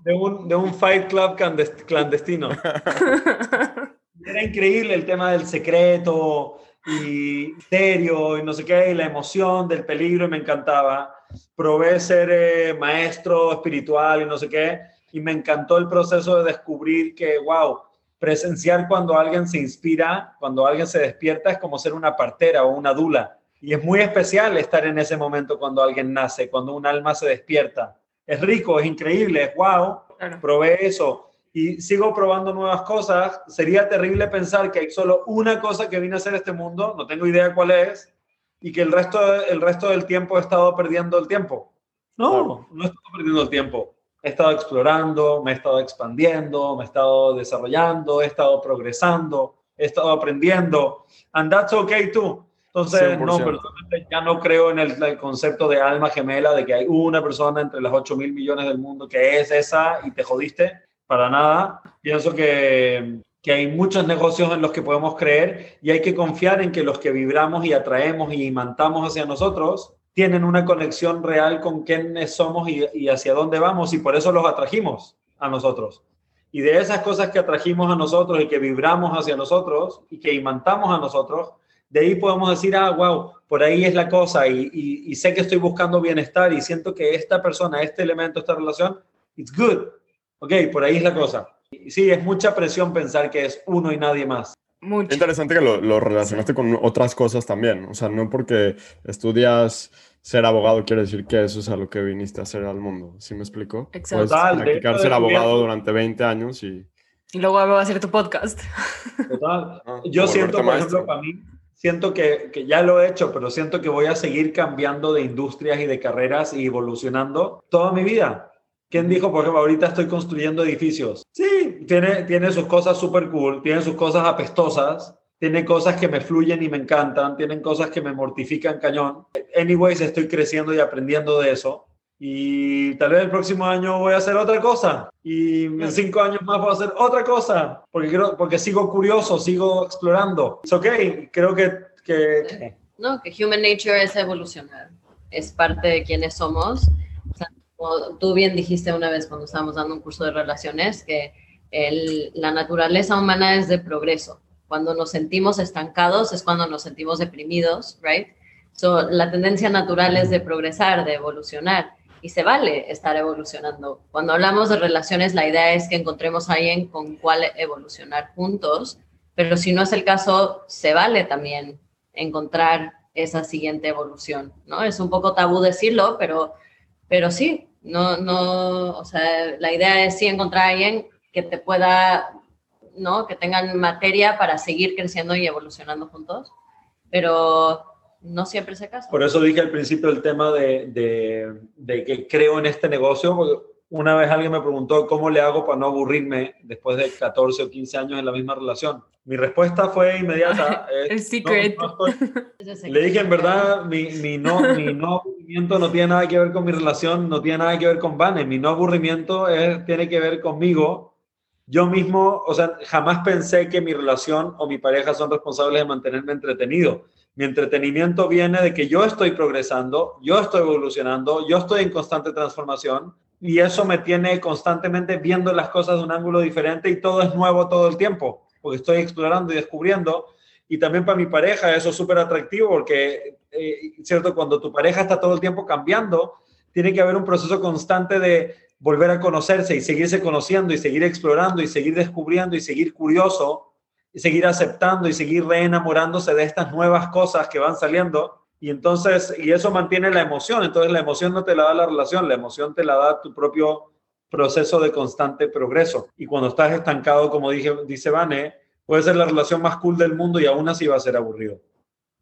De un, de un fight club clandestino. Era increíble el tema del secreto, y serio y no sé qué, y la emoción del peligro y me encantaba. Probé ser eh, maestro espiritual y no sé qué, y me encantó el proceso de descubrir que, wow, presenciar cuando alguien se inspira, cuando alguien se despierta, es como ser una partera o una dula. Y es muy especial estar en ese momento cuando alguien nace, cuando un alma se despierta. Es rico, es increíble, es wow. Probé eso y sigo probando nuevas cosas. Sería terrible pensar que hay solo una cosa que vine a hacer este mundo, no tengo idea cuál es, y que el resto, el resto del tiempo he estado perdiendo el tiempo. No, no he estado perdiendo el tiempo. He estado explorando, me he estado expandiendo, me he estado desarrollando, he estado progresando, he estado aprendiendo. And that's okay too. Entonces, no, personalmente ya no creo en el, el, concepto de alma gemela, de que hay una persona entre las 8 mil millones del mundo que es esa y te jodiste para nada. Pienso que, que, hay muchos negocios en los que podemos creer y hay que confiar en que los que vibramos y atraemos y imantamos hacia nosotros tienen una conexión real con quiénes somos y, hacia dónde vamos y por eso los atrajimos a nosotros. Y de esas cosas que atrajimos a nosotros y que vibramos hacia nosotros y que imantamos a nosotros, de ahí podemos decir, ah, wow, por ahí es la cosa y, y, y sé que estoy buscando bienestar y siento que esta persona, este elemento, esta relación, it's good, Ok, por ahí es la cosa. Sí, es mucha presión pensar que es uno y nadie más. Mucho. Interesante que lo, lo, relacionaste con otras cosas también. O sea, no porque estudias ser abogado quiere decir que eso es a lo que viniste a hacer al mundo. ¿Sí me explico? Exacto. Puedes practicar ser abogado durante 20 años y... Y luego va a hacer tu podcast. Total. Ah, Yo siento, por ejemplo, para mí, siento que, que, ya lo he hecho, pero siento que voy a seguir cambiando de industrias y de carreras y evolucionando toda mi vida. ¿Quién dijo, por ejemplo, ahorita estoy construyendo edificios? Sí, tiene, tiene sus cosas súper cool, tiene sus cosas apestosas, tiene cosas que me fluyen y me encantan, tienen cosas que me mortifican cañón. Anyways, estoy creciendo y aprendiendo de eso. Y tal vez el próximo año voy a hacer otra cosa. Y en cinco años más voy a hacer otra cosa. Porque, creo, porque sigo curioso, sigo explorando. Es ok, creo que, que... No, que human nature es evolucionar. Es parte de quienes somos tú bien dijiste una vez cuando estábamos dando un curso de relaciones, que la naturaleza humana es de progreso. Cuando nos sentimos estancados es cuando nos sentimos deprimidos, right? So, la tendencia natural es de progresar, de evolucionar y se vale estar evolucionando. Cuando hablamos de relaciones, la idea es que encontremos a alguien con cual evolucionar juntos, pero si no es el caso, se vale también encontrar esa siguiente evolución, ¿no? Es un poco tabú decirlo, pero, pero sí, no, no, o sea, la idea es sí encontrar a alguien que te pueda, ¿no? Que tengan materia para seguir creciendo y evolucionando juntos, pero no siempre se casa. Por eso dije al principio el tema de, de, de que creo en este negocio, una vez alguien me preguntó cómo le hago para no aburrirme después de 14 o 15 años en la misma relación. Mi respuesta fue inmediata. el secret. le dije, en verdad, mi, mi, no, mi no aburrimiento no tiene nada que ver con mi relación, no tiene nada que ver con Vane. Mi no aburrimiento es, tiene que ver conmigo. Yo mismo, o sea, jamás pensé que mi relación o mi pareja son responsables de mantenerme entretenido. Mi entretenimiento viene de que yo estoy progresando, yo estoy evolucionando, yo estoy en constante transformación y eso me tiene constantemente viendo las cosas de un ángulo diferente y todo es nuevo todo el tiempo porque estoy explorando y descubriendo. Y también para mi pareja eso es súper atractivo porque, eh, ¿cierto? Cuando tu pareja está todo el tiempo cambiando, tiene que haber un proceso constante de volver a conocerse y seguirse conociendo y seguir explorando y seguir descubriendo y seguir curioso y seguir aceptando y seguir reenamorándose de estas nuevas cosas que van saliendo. Y entonces, y eso mantiene la emoción. Entonces la emoción no te la da la relación, la emoción te la da tu propio proceso de constante progreso. Y cuando estás estancado, como dije, dice Vane, puede ser la relación más cool del mundo y aún así va a ser aburrido.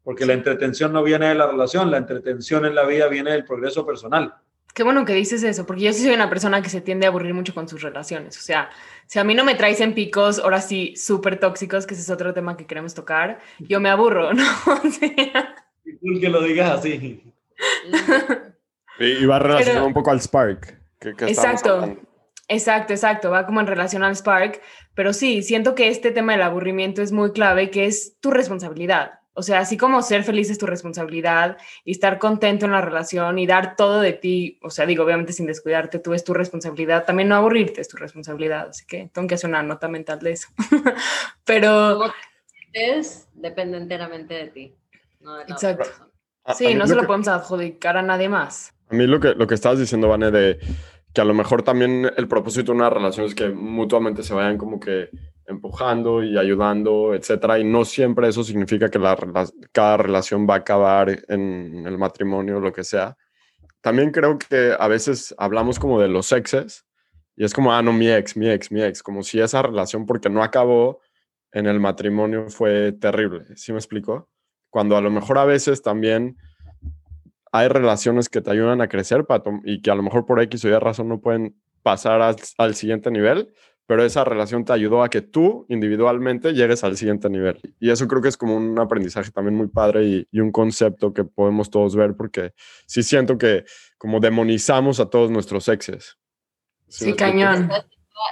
Porque la entretención no viene de la relación, la entretención en la vida viene del progreso personal. Qué bueno que dices eso, porque yo sí soy una persona que se tiende a aburrir mucho con sus relaciones. O sea, si a mí no me traes en picos, ahora sí, súper tóxicos, que ese es otro tema que queremos tocar, yo me aburro, ¿no? O sea... cool que lo digas así. y va relacionado un poco al Spark exacto. Exacto, exacto, va como en relación al Spark, pero sí, siento que este tema del aburrimiento es muy clave, que es tu responsabilidad. O sea, así como ser feliz es tu responsabilidad y estar contento en la relación y dar todo de ti, o sea, digo, obviamente sin descuidarte, tú es tu responsabilidad, también no aburrirte es tu responsabilidad, así que tengo que hacer una nota mental de eso. pero... Es, depende enteramente de ti. No de Exacto. Sí, no se lo podemos adjudicar a nadie más. A mí lo que, lo que estabas diciendo, Vane, de que a lo mejor también el propósito de una relación es que mutuamente se vayan como que empujando y ayudando, etcétera, y no siempre eso significa que la, cada relación va a acabar en el matrimonio o lo que sea. También creo que a veces hablamos como de los exes y es como, ah, no, mi ex, mi ex, mi ex, como si esa relación porque no acabó en el matrimonio fue terrible, ¿sí me explico? Cuando a lo mejor a veces también hay relaciones que te ayudan a crecer Pato, y que a lo mejor por X o Y razón no pueden pasar al, siguiente nivel, pero esa relación te ayudó a que tú individualmente llegues al siguiente nivel. Y eso creo que es como un aprendizaje también muy padre y, un concepto que podemos todos ver porque sí siento que como demonizamos a todos nuestros exes. Sí, cañón.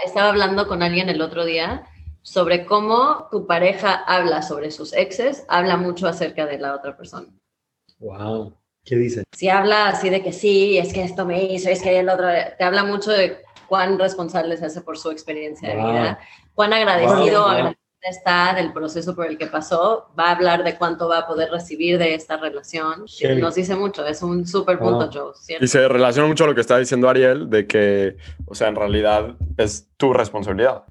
Estaba hablando con alguien el otro día sobre cómo tu pareja habla sobre sus exes, habla mucho acerca de la otra persona. Wow. ¿Qué dice? Si habla así de que sí, es que esto me hizo, es que el otro, te habla mucho de cuán responsable se hace por su experiencia de vida, cuán agradecido, está del proceso por el que pasó, va a hablar de cuánto va a poder recibir de esta relación. Nos dice mucho, es un súper punto, Joe. Y se relaciona mucho a lo que está diciendo Ariel, de que, o sea, en realidad es tu responsabilidad.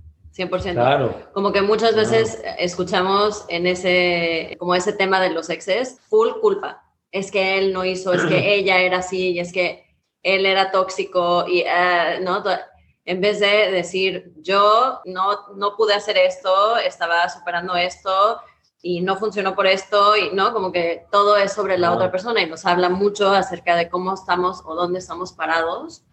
100%. Claro. Como que muchas veces escuchamos en ese, como ese tema de los exes, full culpa es que él no hizo, es que ella era así, y es que él era tóxico, y, eh, ¿no? En vez de decir, yo no, no pude hacer esto, estaba superando esto, y no funcionó por esto, y no, como que todo es sobre la otra persona y nos habla mucho acerca de cómo estamos o dónde estamos parados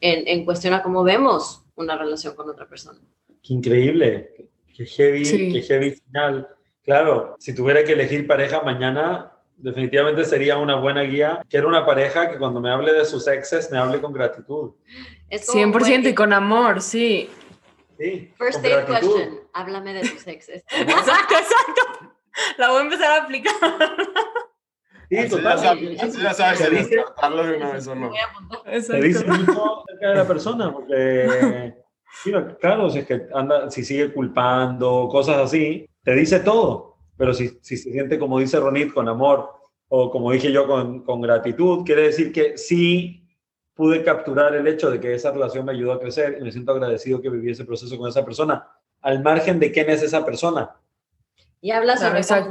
en, en cuestión a cómo vemos una relación con otra persona. Qué increíble, qué heavy, qué heavy final. Claro, si tuviera que elegir pareja mañana, definitivamente sería una buena guía. Quiero una pareja que cuando me hable de sus exes me hable con gratitud. 100% y con amor, sí. Sí. First date question, háblame de tus exes. exacto, exacto. La voy a empezar a aplicar. Sí, total. Ya sabes, se dice, de una vez o no. Se dice mucho acerca de la persona, porque claro, si es que anda, si sigue culpando, cosas así, te dice todo. Pero si, si se siente, como dice Ronit, con amor, o como dije yo, con, con gratitud, quiere decir que sí pude capturar el hecho de que esa relación me ayudó a crecer y me siento agradecido que viví ese proceso con esa persona, al margen de quién es esa persona. Y habla sobre cómo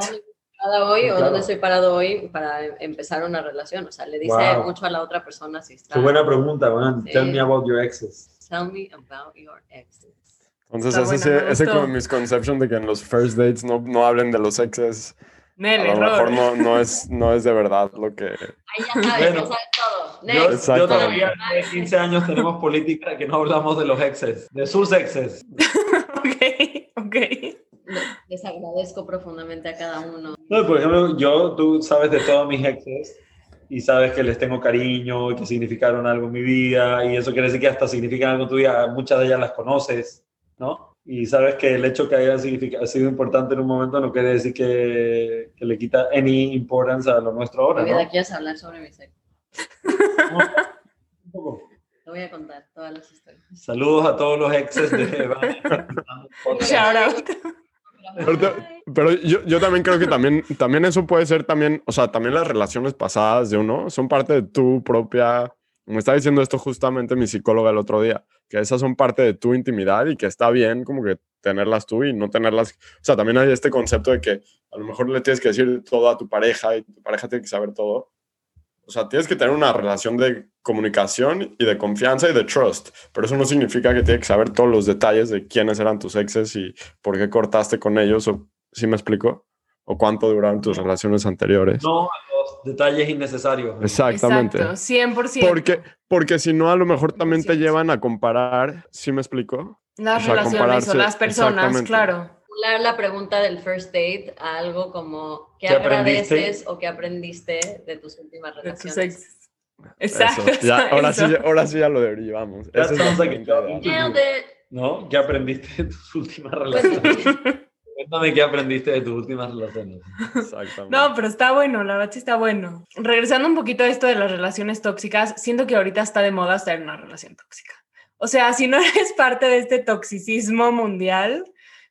parado hoy o dónde estoy parado hoy para empezar una relación. O sea, le dice mucho a la otra persona si está... Qué buena pregunta, man. Tell me about your exes. Tell me about your exes. Entonces, ese, ese como misconception de que en los first dates no, no hablen de los exes a lo mejor no, no, es, no es de verdad lo que... Ahí ya sabes, bueno, ya sabes todo. Yo, todavía de 15 años tenemos política que no hablamos de los exes, de sus exes. ok, ok. Les agradezco profundamente a cada uno. No, por ejemplo, yo, tú sabes de todos mis exes y sabes que les tengo cariño y que significaron algo en mi vida y eso quiere decir que hasta significan algo en tu vida. Muchas de ellas las conoces, ¿no? y sabes que el hecho que haya sido importante en un momento no quiere decir que, que le quita any importance a lo nuestro ahora. ¿no? quieres hablar sobre mi sexo. un poco. Te voy a contar todas las historias. Saludos a todos los exes de Shout out. Pero, yo, yo, también creo que también, también eso puede ser también, o sea, también las relaciones pasadas de uno son parte de tu propia me está diciendo esto justamente mi psicóloga el otro día, que esas son parte de tu intimidad y que está bien como que tenerlas tú y no tenerlas. O sea, también hay este concepto de que a lo mejor le tienes que decir todo a tu pareja y tu pareja tiene que saber todo. O sea, tienes que tener una relación de comunicación y de confianza y de trust, pero eso no significa que tienes que saber todos los detalles de quiénes eran tus exes y por qué cortaste con ellos, o ¿sí me explico? O cuánto duraron tus relaciones anteriores. No, detalles innecesarios. Exactamente. Exacto, 100%. Porque, porque si no, a lo mejor también te llevan a comparar, ¿sí me explico? Las relaciones o las personas, claro. La pregunta del first date a algo como ¿qué, agradeces o qué aprendiste de tus últimas relaciones? Exacto. Ya, ahora, Sí, ahora sí ya lo derivamos. Ya estamos aquí. ¿No? ¿Qué aprendiste de tus últimas pues relaciones? Cuéntame qué aprendiste de tus últimas relaciones. Exactamente. No, pero está bueno, la verdad sí está bueno. Regresando un poquito a esto de las relaciones tóxicas, siento que ahorita está de moda estar en una relación tóxica. O sea, si no eres parte de este toxicismo mundial,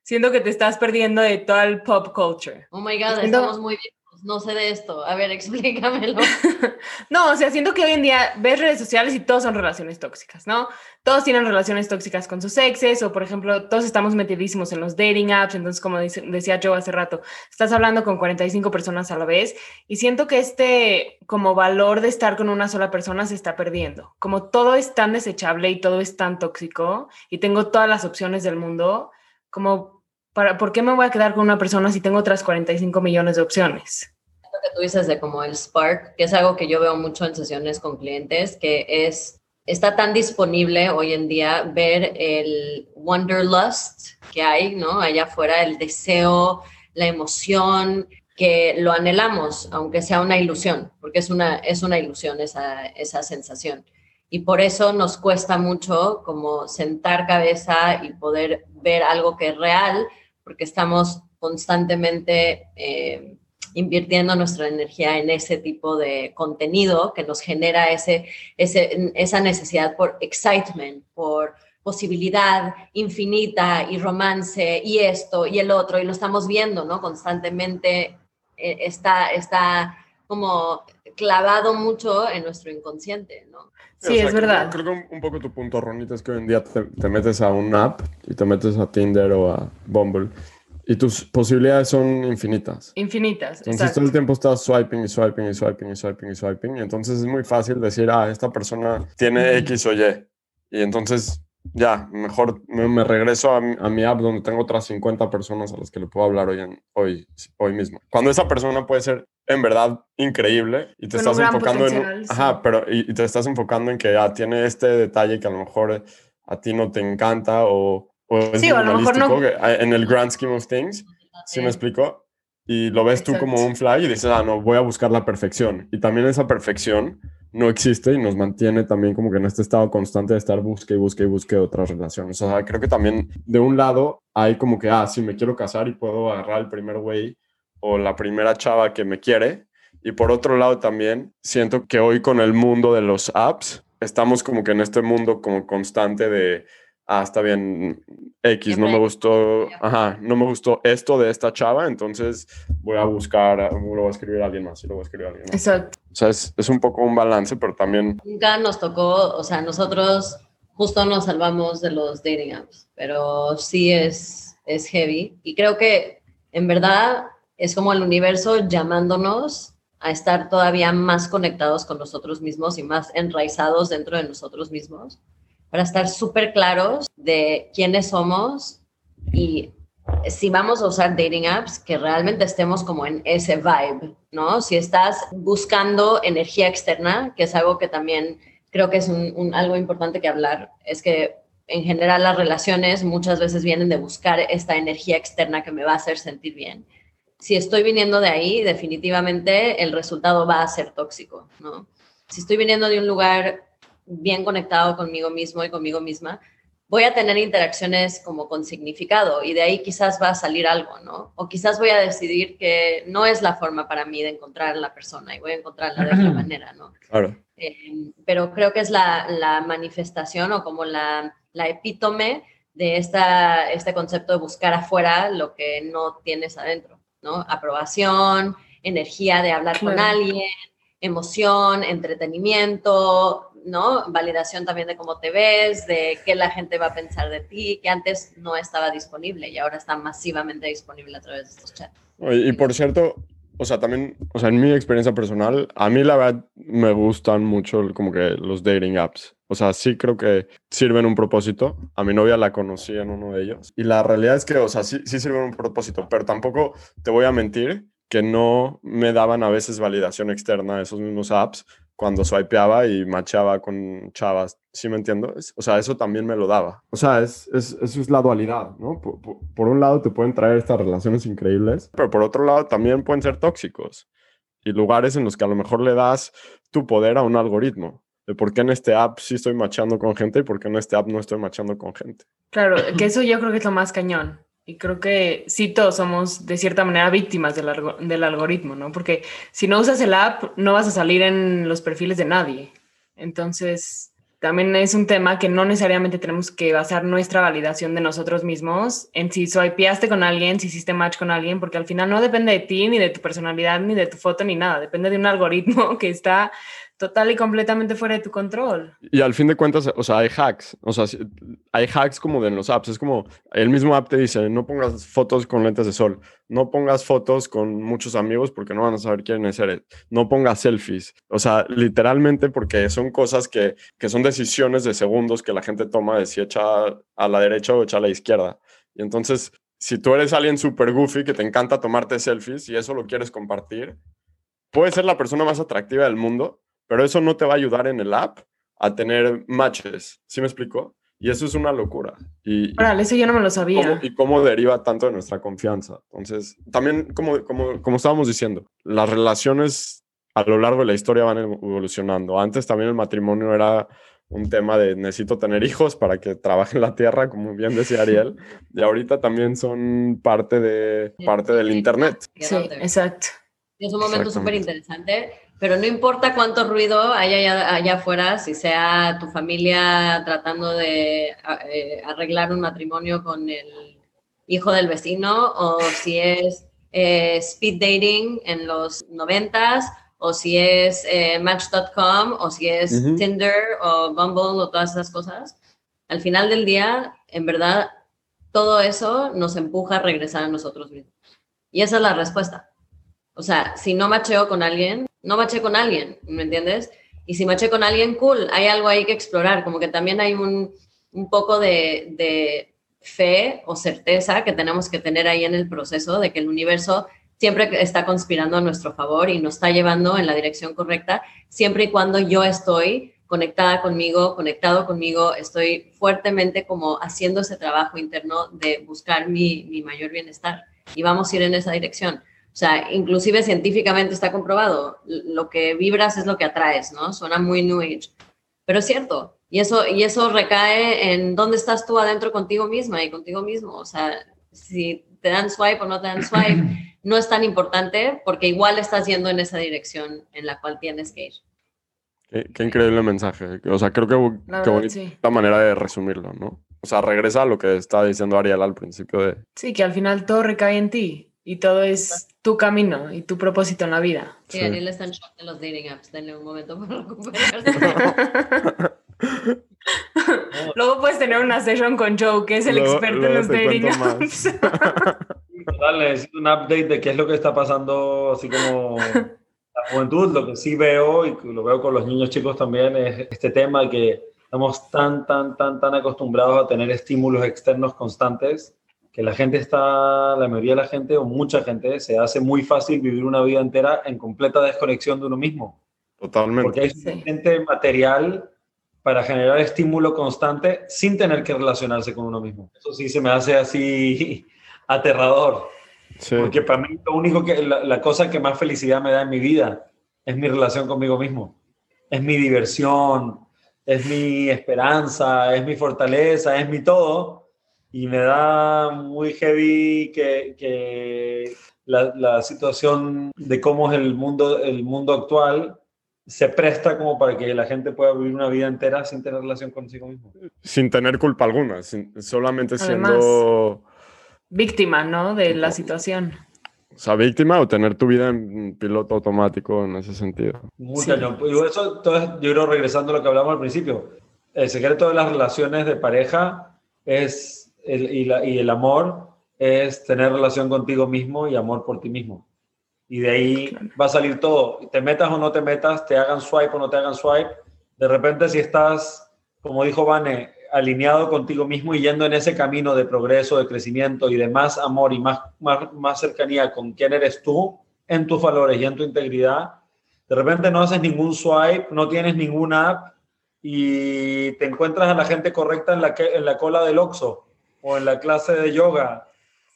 siento que te estás perdiendo de todo el pop culture. Oh my God, estamos muy bien no sé de esto. A ver, explícamelo. no, o sea, siento que hoy en día ves redes sociales y todos son relaciones tóxicas, ¿no? Todos tienen relaciones tóxicas con sus exes o, por ejemplo, todos estamos metidísimos en los dating apps. Entonces, como decía yo hace rato, estás hablando con 45 personas a la vez y siento que este como valor de estar con una sola persona se está perdiendo. Como todo es tan desechable y todo es tan tóxico y tengo todas las opciones del mundo, como para, ¿por qué me voy a quedar con una persona si tengo otras 45 millones de opciones? que tú dices de como el Spark, que es algo que yo veo mucho en sesiones con clientes, que es, está tan disponible hoy en día ver el wanderlust que hay, ¿no? Allá afuera, el deseo, la emoción, que lo anhelamos, aunque sea una ilusión, porque es una, es una ilusión esa, esa sensación. Y por eso nos cuesta mucho como sentar cabeza y poder ver algo que es real, porque estamos constantemente eh, invirtiendo nuestra energía en ese tipo de contenido que nos genera ese, ese, esa necesidad por excitement, por posibilidad infinita y romance y esto y el otro, y lo estamos viendo, ¿no? Constantemente eh, está, está como clavado mucho en nuestro inconsciente, ¿no? Sí, es verdad. Creo, que un, poco tu punto, Ronita, es que hoy en día te, te, metes a un app y te metes a Tinder o a Bumble y tus posibilidades son infinitas. Infinitas. Entonces todo el tiempo estás swiping y swiping y swiping y swiping y swiping. Y entonces es muy fácil decir, ah, esta persona tiene X o Y. Y entonces ya, mejor me, regreso a mi, app donde tengo otras 50 personas a las que le puedo hablar hoy, en, hoy, hoy mismo. Cuando esa persona puede ser en verdad increíble y te estás enfocando en... Ajá, pero y, te estás enfocando en que ah, tiene este detalle que a lo mejor a ti no te encanta o sí, a lo mejor no. En el grand scheme of things, ¿sí me explico? Y lo ves tú como un fly y dices, ah, no, voy a buscar la perfección. Y también esa perfección no existe y nos mantiene también como que en este estado constante de estar busque y busque y busque otras relaciones. O sea, creo que también de un lado hay como que, ah, sí, me quiero casar y puedo agarrar el primer güey o la primera chava que me quiere. Y por otro lado también siento que hoy con el mundo de los apps, estamos como que en este mundo como constante de ah, está bien, X, no me gustó, ajá, no me gustó esto de esta chava, entonces voy a buscar, lo voy a escribir a alguien más y lo voy a escribir a alguien más. Exacto. O sea, es, es un poco un balance, pero también... Nunca nos tocó, o sea, nosotros justo nos salvamos de los dating apps, pero sí es, es heavy. Y creo que en verdad es como el universo llamándonos a estar todavía más conectados con nosotros mismos y más enraizados dentro de nosotros mismos, para estar súper claros de quiénes somos y si vamos a usar dating apps, que realmente estemos como en ese vibe, ¿no? Si estás buscando energía externa, que es algo que también creo que es un, algo importante que hablar, es que en general las relaciones muchas veces vienen de buscar esta energía externa que me va a hacer sentir bien. Si estoy viniendo de ahí, definitivamente el resultado va a ser tóxico, ¿no? Si estoy viniendo de un lugar bien conectado conmigo mismo y conmigo misma, voy a tener interacciones como con significado y de ahí quizás va a salir algo, ¿no? O quizás voy a decidir que no es la forma para mí de encontrar a la persona y voy a encontrarla de otra manera, ¿no? Claro. Eh, pero creo que es la, manifestación o como la, epítome de esta, este concepto de buscar afuera lo que no tienes adentro, ¿no? Aprobación, energía de hablar con alguien, emoción, entretenimiento, ¿no? Validación también de cómo te ves, de qué la gente va a pensar de ti, que antes no estaba disponible y ahora está masivamente disponible a través de estos chats. Y por cierto, o sea, también, o sea, en mi experiencia personal, a mí la verdad me gustan mucho como que los dating apps. O sea, sí creo que sirven un propósito. A mi novia la conocí en uno de ellos. Y la realidad es que, o sea, sí, sí sirven un propósito, pero tampoco te voy a mentir que no me daban a veces validación externa esos mismos apps cuando swipeaba y machaba con chavas, ¿sí me entiendo? O sea, eso también me lo daba. O sea, es, es, eso es la dualidad, ¿no? Por, por, un lado te pueden traer estas relaciones increíbles, pero por otro lado también pueden ser tóxicos y lugares en los que a lo mejor le das tu poder a un algoritmo. De por qué en este app sí estoy machando con gente y por qué en este app no estoy machando con gente. Claro, que eso yo creo que es lo más cañón. Y creo que sí todos somos de cierta manera víctimas del, algoritmo, ¿no? Porque si no usas el app, no vas a salir en los perfiles de nadie. Entonces, también es un tema que no necesariamente tenemos que basar nuestra validación de nosotros mismos en si swipeaste con alguien, si hiciste match con alguien, porque al final no depende de ti, ni de tu personalidad, ni de tu foto, ni nada. Depende de un algoritmo que está total y completamente fuera de tu control. Y al fin de cuentas, o sea, hay hacks, o sea, hay hacks como de los apps, es como el mismo app te dice, no pongas fotos con lentes de sol, no pongas fotos con muchos amigos porque no van a saber quiénes eres, no pongas selfies, o sea, literalmente porque son cosas que, que son decisiones de segundos que la gente toma de si echa a la derecha o echa a la izquierda. Y entonces, si tú eres alguien súper goofy que te encanta tomarte selfies y eso lo quieres compartir, puedes ser la persona más atractiva del mundo, pero eso no te va a ayudar en el app a tener matches, ¿sí me explico? Y eso es una locura. Y, eso yo no me lo sabía. y cómo deriva tanto de nuestra confianza. Entonces, también, como, como, como estábamos diciendo, las relaciones a lo largo de la historia van evolucionando. Antes también el matrimonio era un tema de necesito tener hijos para que trabajen la tierra, como bien decía Ariel, y ahorita también son parte, de, parte del Internet. Sí, exacto. Es un momento súper interesante pero no importa cuánto ruido haya allá, allá, afuera, si sea tu familia tratando de eh, arreglar un matrimonio con el hijo del vecino, o si es eh, speed dating en los noventas, o si es eh, Match.com, o si es Tinder o Bumble o todas esas cosas. Al final del día, en verdad, todo eso nos empuja a regresar a nosotros mismos. Y esa es la respuesta. O sea, si no macheo con alguien, no maché con alguien, ¿me entiendes? Y si maché con alguien, cool, hay algo ahí que explorar, como que también hay un, un poco de, de, fe o certeza que tenemos que tener ahí en el proceso de que el universo siempre está conspirando a nuestro favor y nos está llevando en la dirección correcta, siempre y cuando yo estoy conectada conmigo, conectado conmigo, estoy fuertemente como haciendo ese trabajo interno de buscar mi, mi mayor bienestar y vamos a ir en esa dirección. O sea, inclusive científicamente está comprobado, lo que vibras es lo que atraes, ¿no? Suena muy New Age, pero es cierto. Y eso, y eso recae en dónde estás tú adentro contigo misma y contigo mismo. O sea, si te dan swipe o no te dan swipe, no es tan importante porque igual estás yendo en esa dirección en la cual tienes que ir. Qué, increíble mensaje. O sea, creo que, qué bonita manera de resumirlo, ¿no? o sea, regresa a lo que estaba diciendo Ariel al principio de... Sí, que al final todo recae en ti y todo es tu camino y tu propósito en la vida. Sí, Ariel está en shock de los dating apps. Denle un momento para recuperarse. Luego puedes tener una session con Joe, que es el experto en los dating apps. Total, necesito un update de qué es lo que está pasando, así como la juventud. Lo que sí veo, y lo veo con los niños chicos también, es este tema que estamos tan, tan, tan, tan acostumbrados a tener estímulos externos constantes que la gente está, la mayoría de la gente o mucha gente se hace muy fácil vivir una vida entera en completa desconexión de uno mismo. Totalmente. Porque hay suficiente material para generar estímulo constante sin tener que relacionarse con uno mismo. Eso sí se me hace así aterrador. Porque para mí lo único que, la, cosa que más felicidad me da en mi vida es mi relación conmigo mismo. Es mi diversión, es mi esperanza, es mi fortaleza, es mi todo. Y me da muy heavy que, que la, la, situación de cómo es el mundo, el mundo actual se presta como para que la gente pueda vivir una vida entera sin tener relación consigo mismo. Sin tener culpa alguna, solamente siendo víctima, ¿no? De la situación. O sea, víctima o tener tu vida en piloto automático en ese sentido. Muy cañón. eso, entonces, yo creo, regresando a lo que hablamos al principio, el secreto de las relaciones de pareja es, el, y, la, y el amor es tener relación contigo mismo y amor por ti mismo. Y de ahí va a salir todo. Te metas o no te metas, te hagan swipe o no te hagan swipe. De repente, si estás, como dijo Vane, alineado contigo mismo y yendo en ese camino de progreso, de crecimiento y de más amor y más, más, cercanía con quién eres tú, en tus valores y en tu integridad, de repente no haces ningún swipe, no tienes ninguna app y te encuentras a la gente correcta en la, en la cola del Oxxo o en la clase de yoga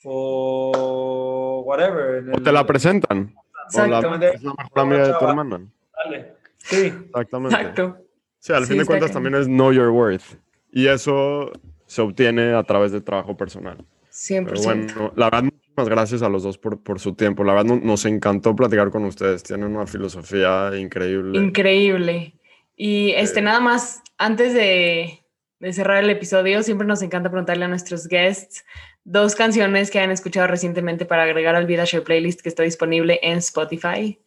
o whatever. o te la presentan. Exactamente. es la mejor amiga de tu hermana. Dale. Sí. Exactamente. Exacto. Sí, al fin de cuentas también es know your worth. Y eso se obtiene a través del trabajo personal. 100%. bueno, la verdad, muchísimas gracias a los dos por, por su tiempo. La verdad, nos encantó platicar con ustedes. Tienen una filosofía increíble. Increíble. Y este, nada más, antes de, de cerrar el episodio, siempre nos encanta preguntarle a nuestros guests dos canciones que han escuchado recientemente para agregar al VidaShare Playlist que está disponible en Spotify.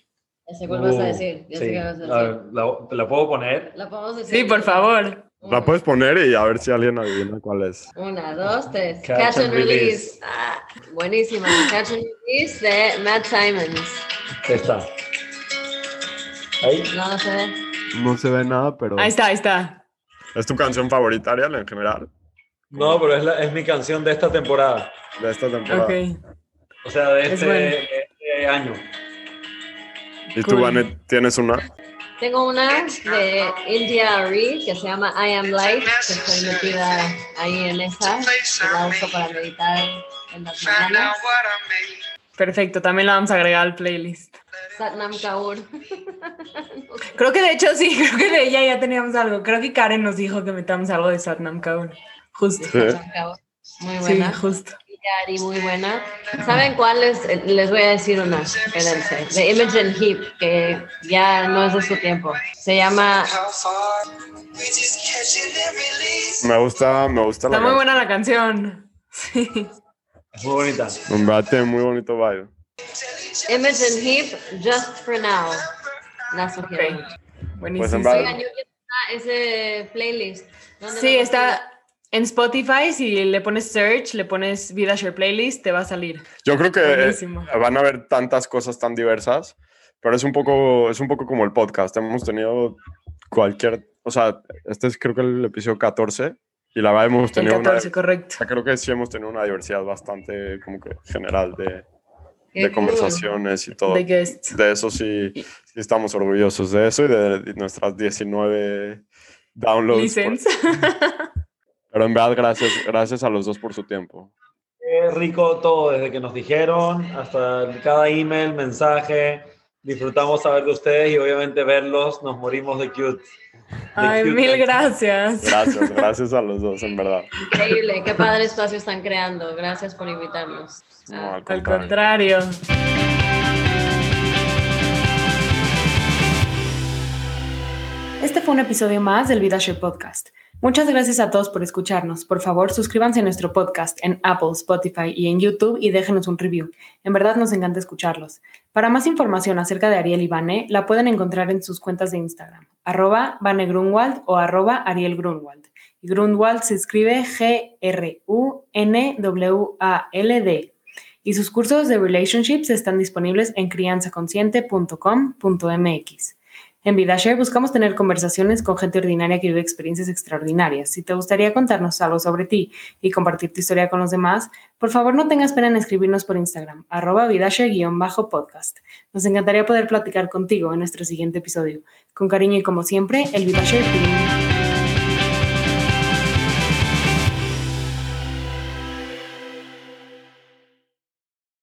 Ya sé cuál vas a decir. Ya sé qué vas a decir. ¿La, ¿La, puedo poner? ¿La podemos decir? Sí, por favor. La puedes poner y a ver si alguien adivina cuál es. Una, dos, tres. Catch, and, Release. Ah, buenísima. Catch and Release de Matt Simons. Ahí está. Ahí. No, no se ve. No se ve nada, pero. Ahí está, ahí está. ¿Es tu canción favorita, Ariel, en general? No, pero es, la, es mi canción de esta temporada. De esta temporada. Ok. O sea, de este, de este año. ¿Y tú, Vanet, tienes una? Tengo una de India Reed que se llama I Am Light, que estoy metida ahí en esa, la uso para meditar en las mañanas. Perfecto, también la vamos a agregar al playlist. Satnam Kaur. creo que de hecho sí, creo que de ella ya teníamos algo. Creo que Karen nos dijo que metamos algo de Satnam Kaur. Justo. Muy buena. Sí, justo muy buena. ¿Saben cuál es? Les voy a decir una, espérense. The Imogen Heap, que ya no es de su tiempo. Se llama... Me gusta, me gusta Está muy buena la canción. Sí. Muy bonita. Un bate muy bonito vibe. Imogen Heap, Just for Now. La sugiero. Okay. Buenísimo. Pues ese playlist. Sí, está en Spotify, si le pones search, le pones Vida Share Playlist, te va a salir. Yo creo que van a haber tantas cosas tan diversas, pero es un poco, es un poco como el podcast. Hemos tenido cualquier, o sea, este es creo que el episodio 14 y la verdad hemos tenido el 14, correcto. Creo que sí hemos tenido una diversidad bastante como que general de, de conversaciones y todo. De, de eso sí, sí, estamos orgullosos de eso y de, nuestras 19 downloads. License. Pero en verdad, gracias, gracias a los dos por su tiempo. Qué rico todo, desde que nos dijeron hasta cada email, mensaje. Disfrutamos saber de ustedes y obviamente verlos, nos morimos de cute. Ay, mil gracias. Gracias, gracias a los dos, en verdad. Increíble, qué padre espacio están creando. Gracias por invitarnos. al, al contrario. Este fue un episodio más del VidaShare Podcast. Muchas gracias a todos por escucharnos. Por favor, suscríbanse a nuestro podcast en Apple, Spotify y en YouTube y déjenos un review. En verdad nos encanta escucharlos. Para más información acerca de Ariel y Vane, la pueden encontrar en sus cuentas de Instagram, arroba Vane Grunwald o arroba Ariel Grunwald. Y Grunwald se escribe G-R-U-N-W-A-L-D. Y sus cursos de relationships están disponibles en crianzaconsciente.com.mx. En VidaShare buscamos tener conversaciones con gente ordinaria que vive experiencias extraordinarias. Si te gustaría contarnos algo sobre ti y compartir tu historia con los demás, por favor no tengas pena en escribirnos por Instagram, arroba vidashare-podcast. Nos encantaría poder platicar contigo en nuestro siguiente episodio. Con cariño y como siempre, el VidaShare.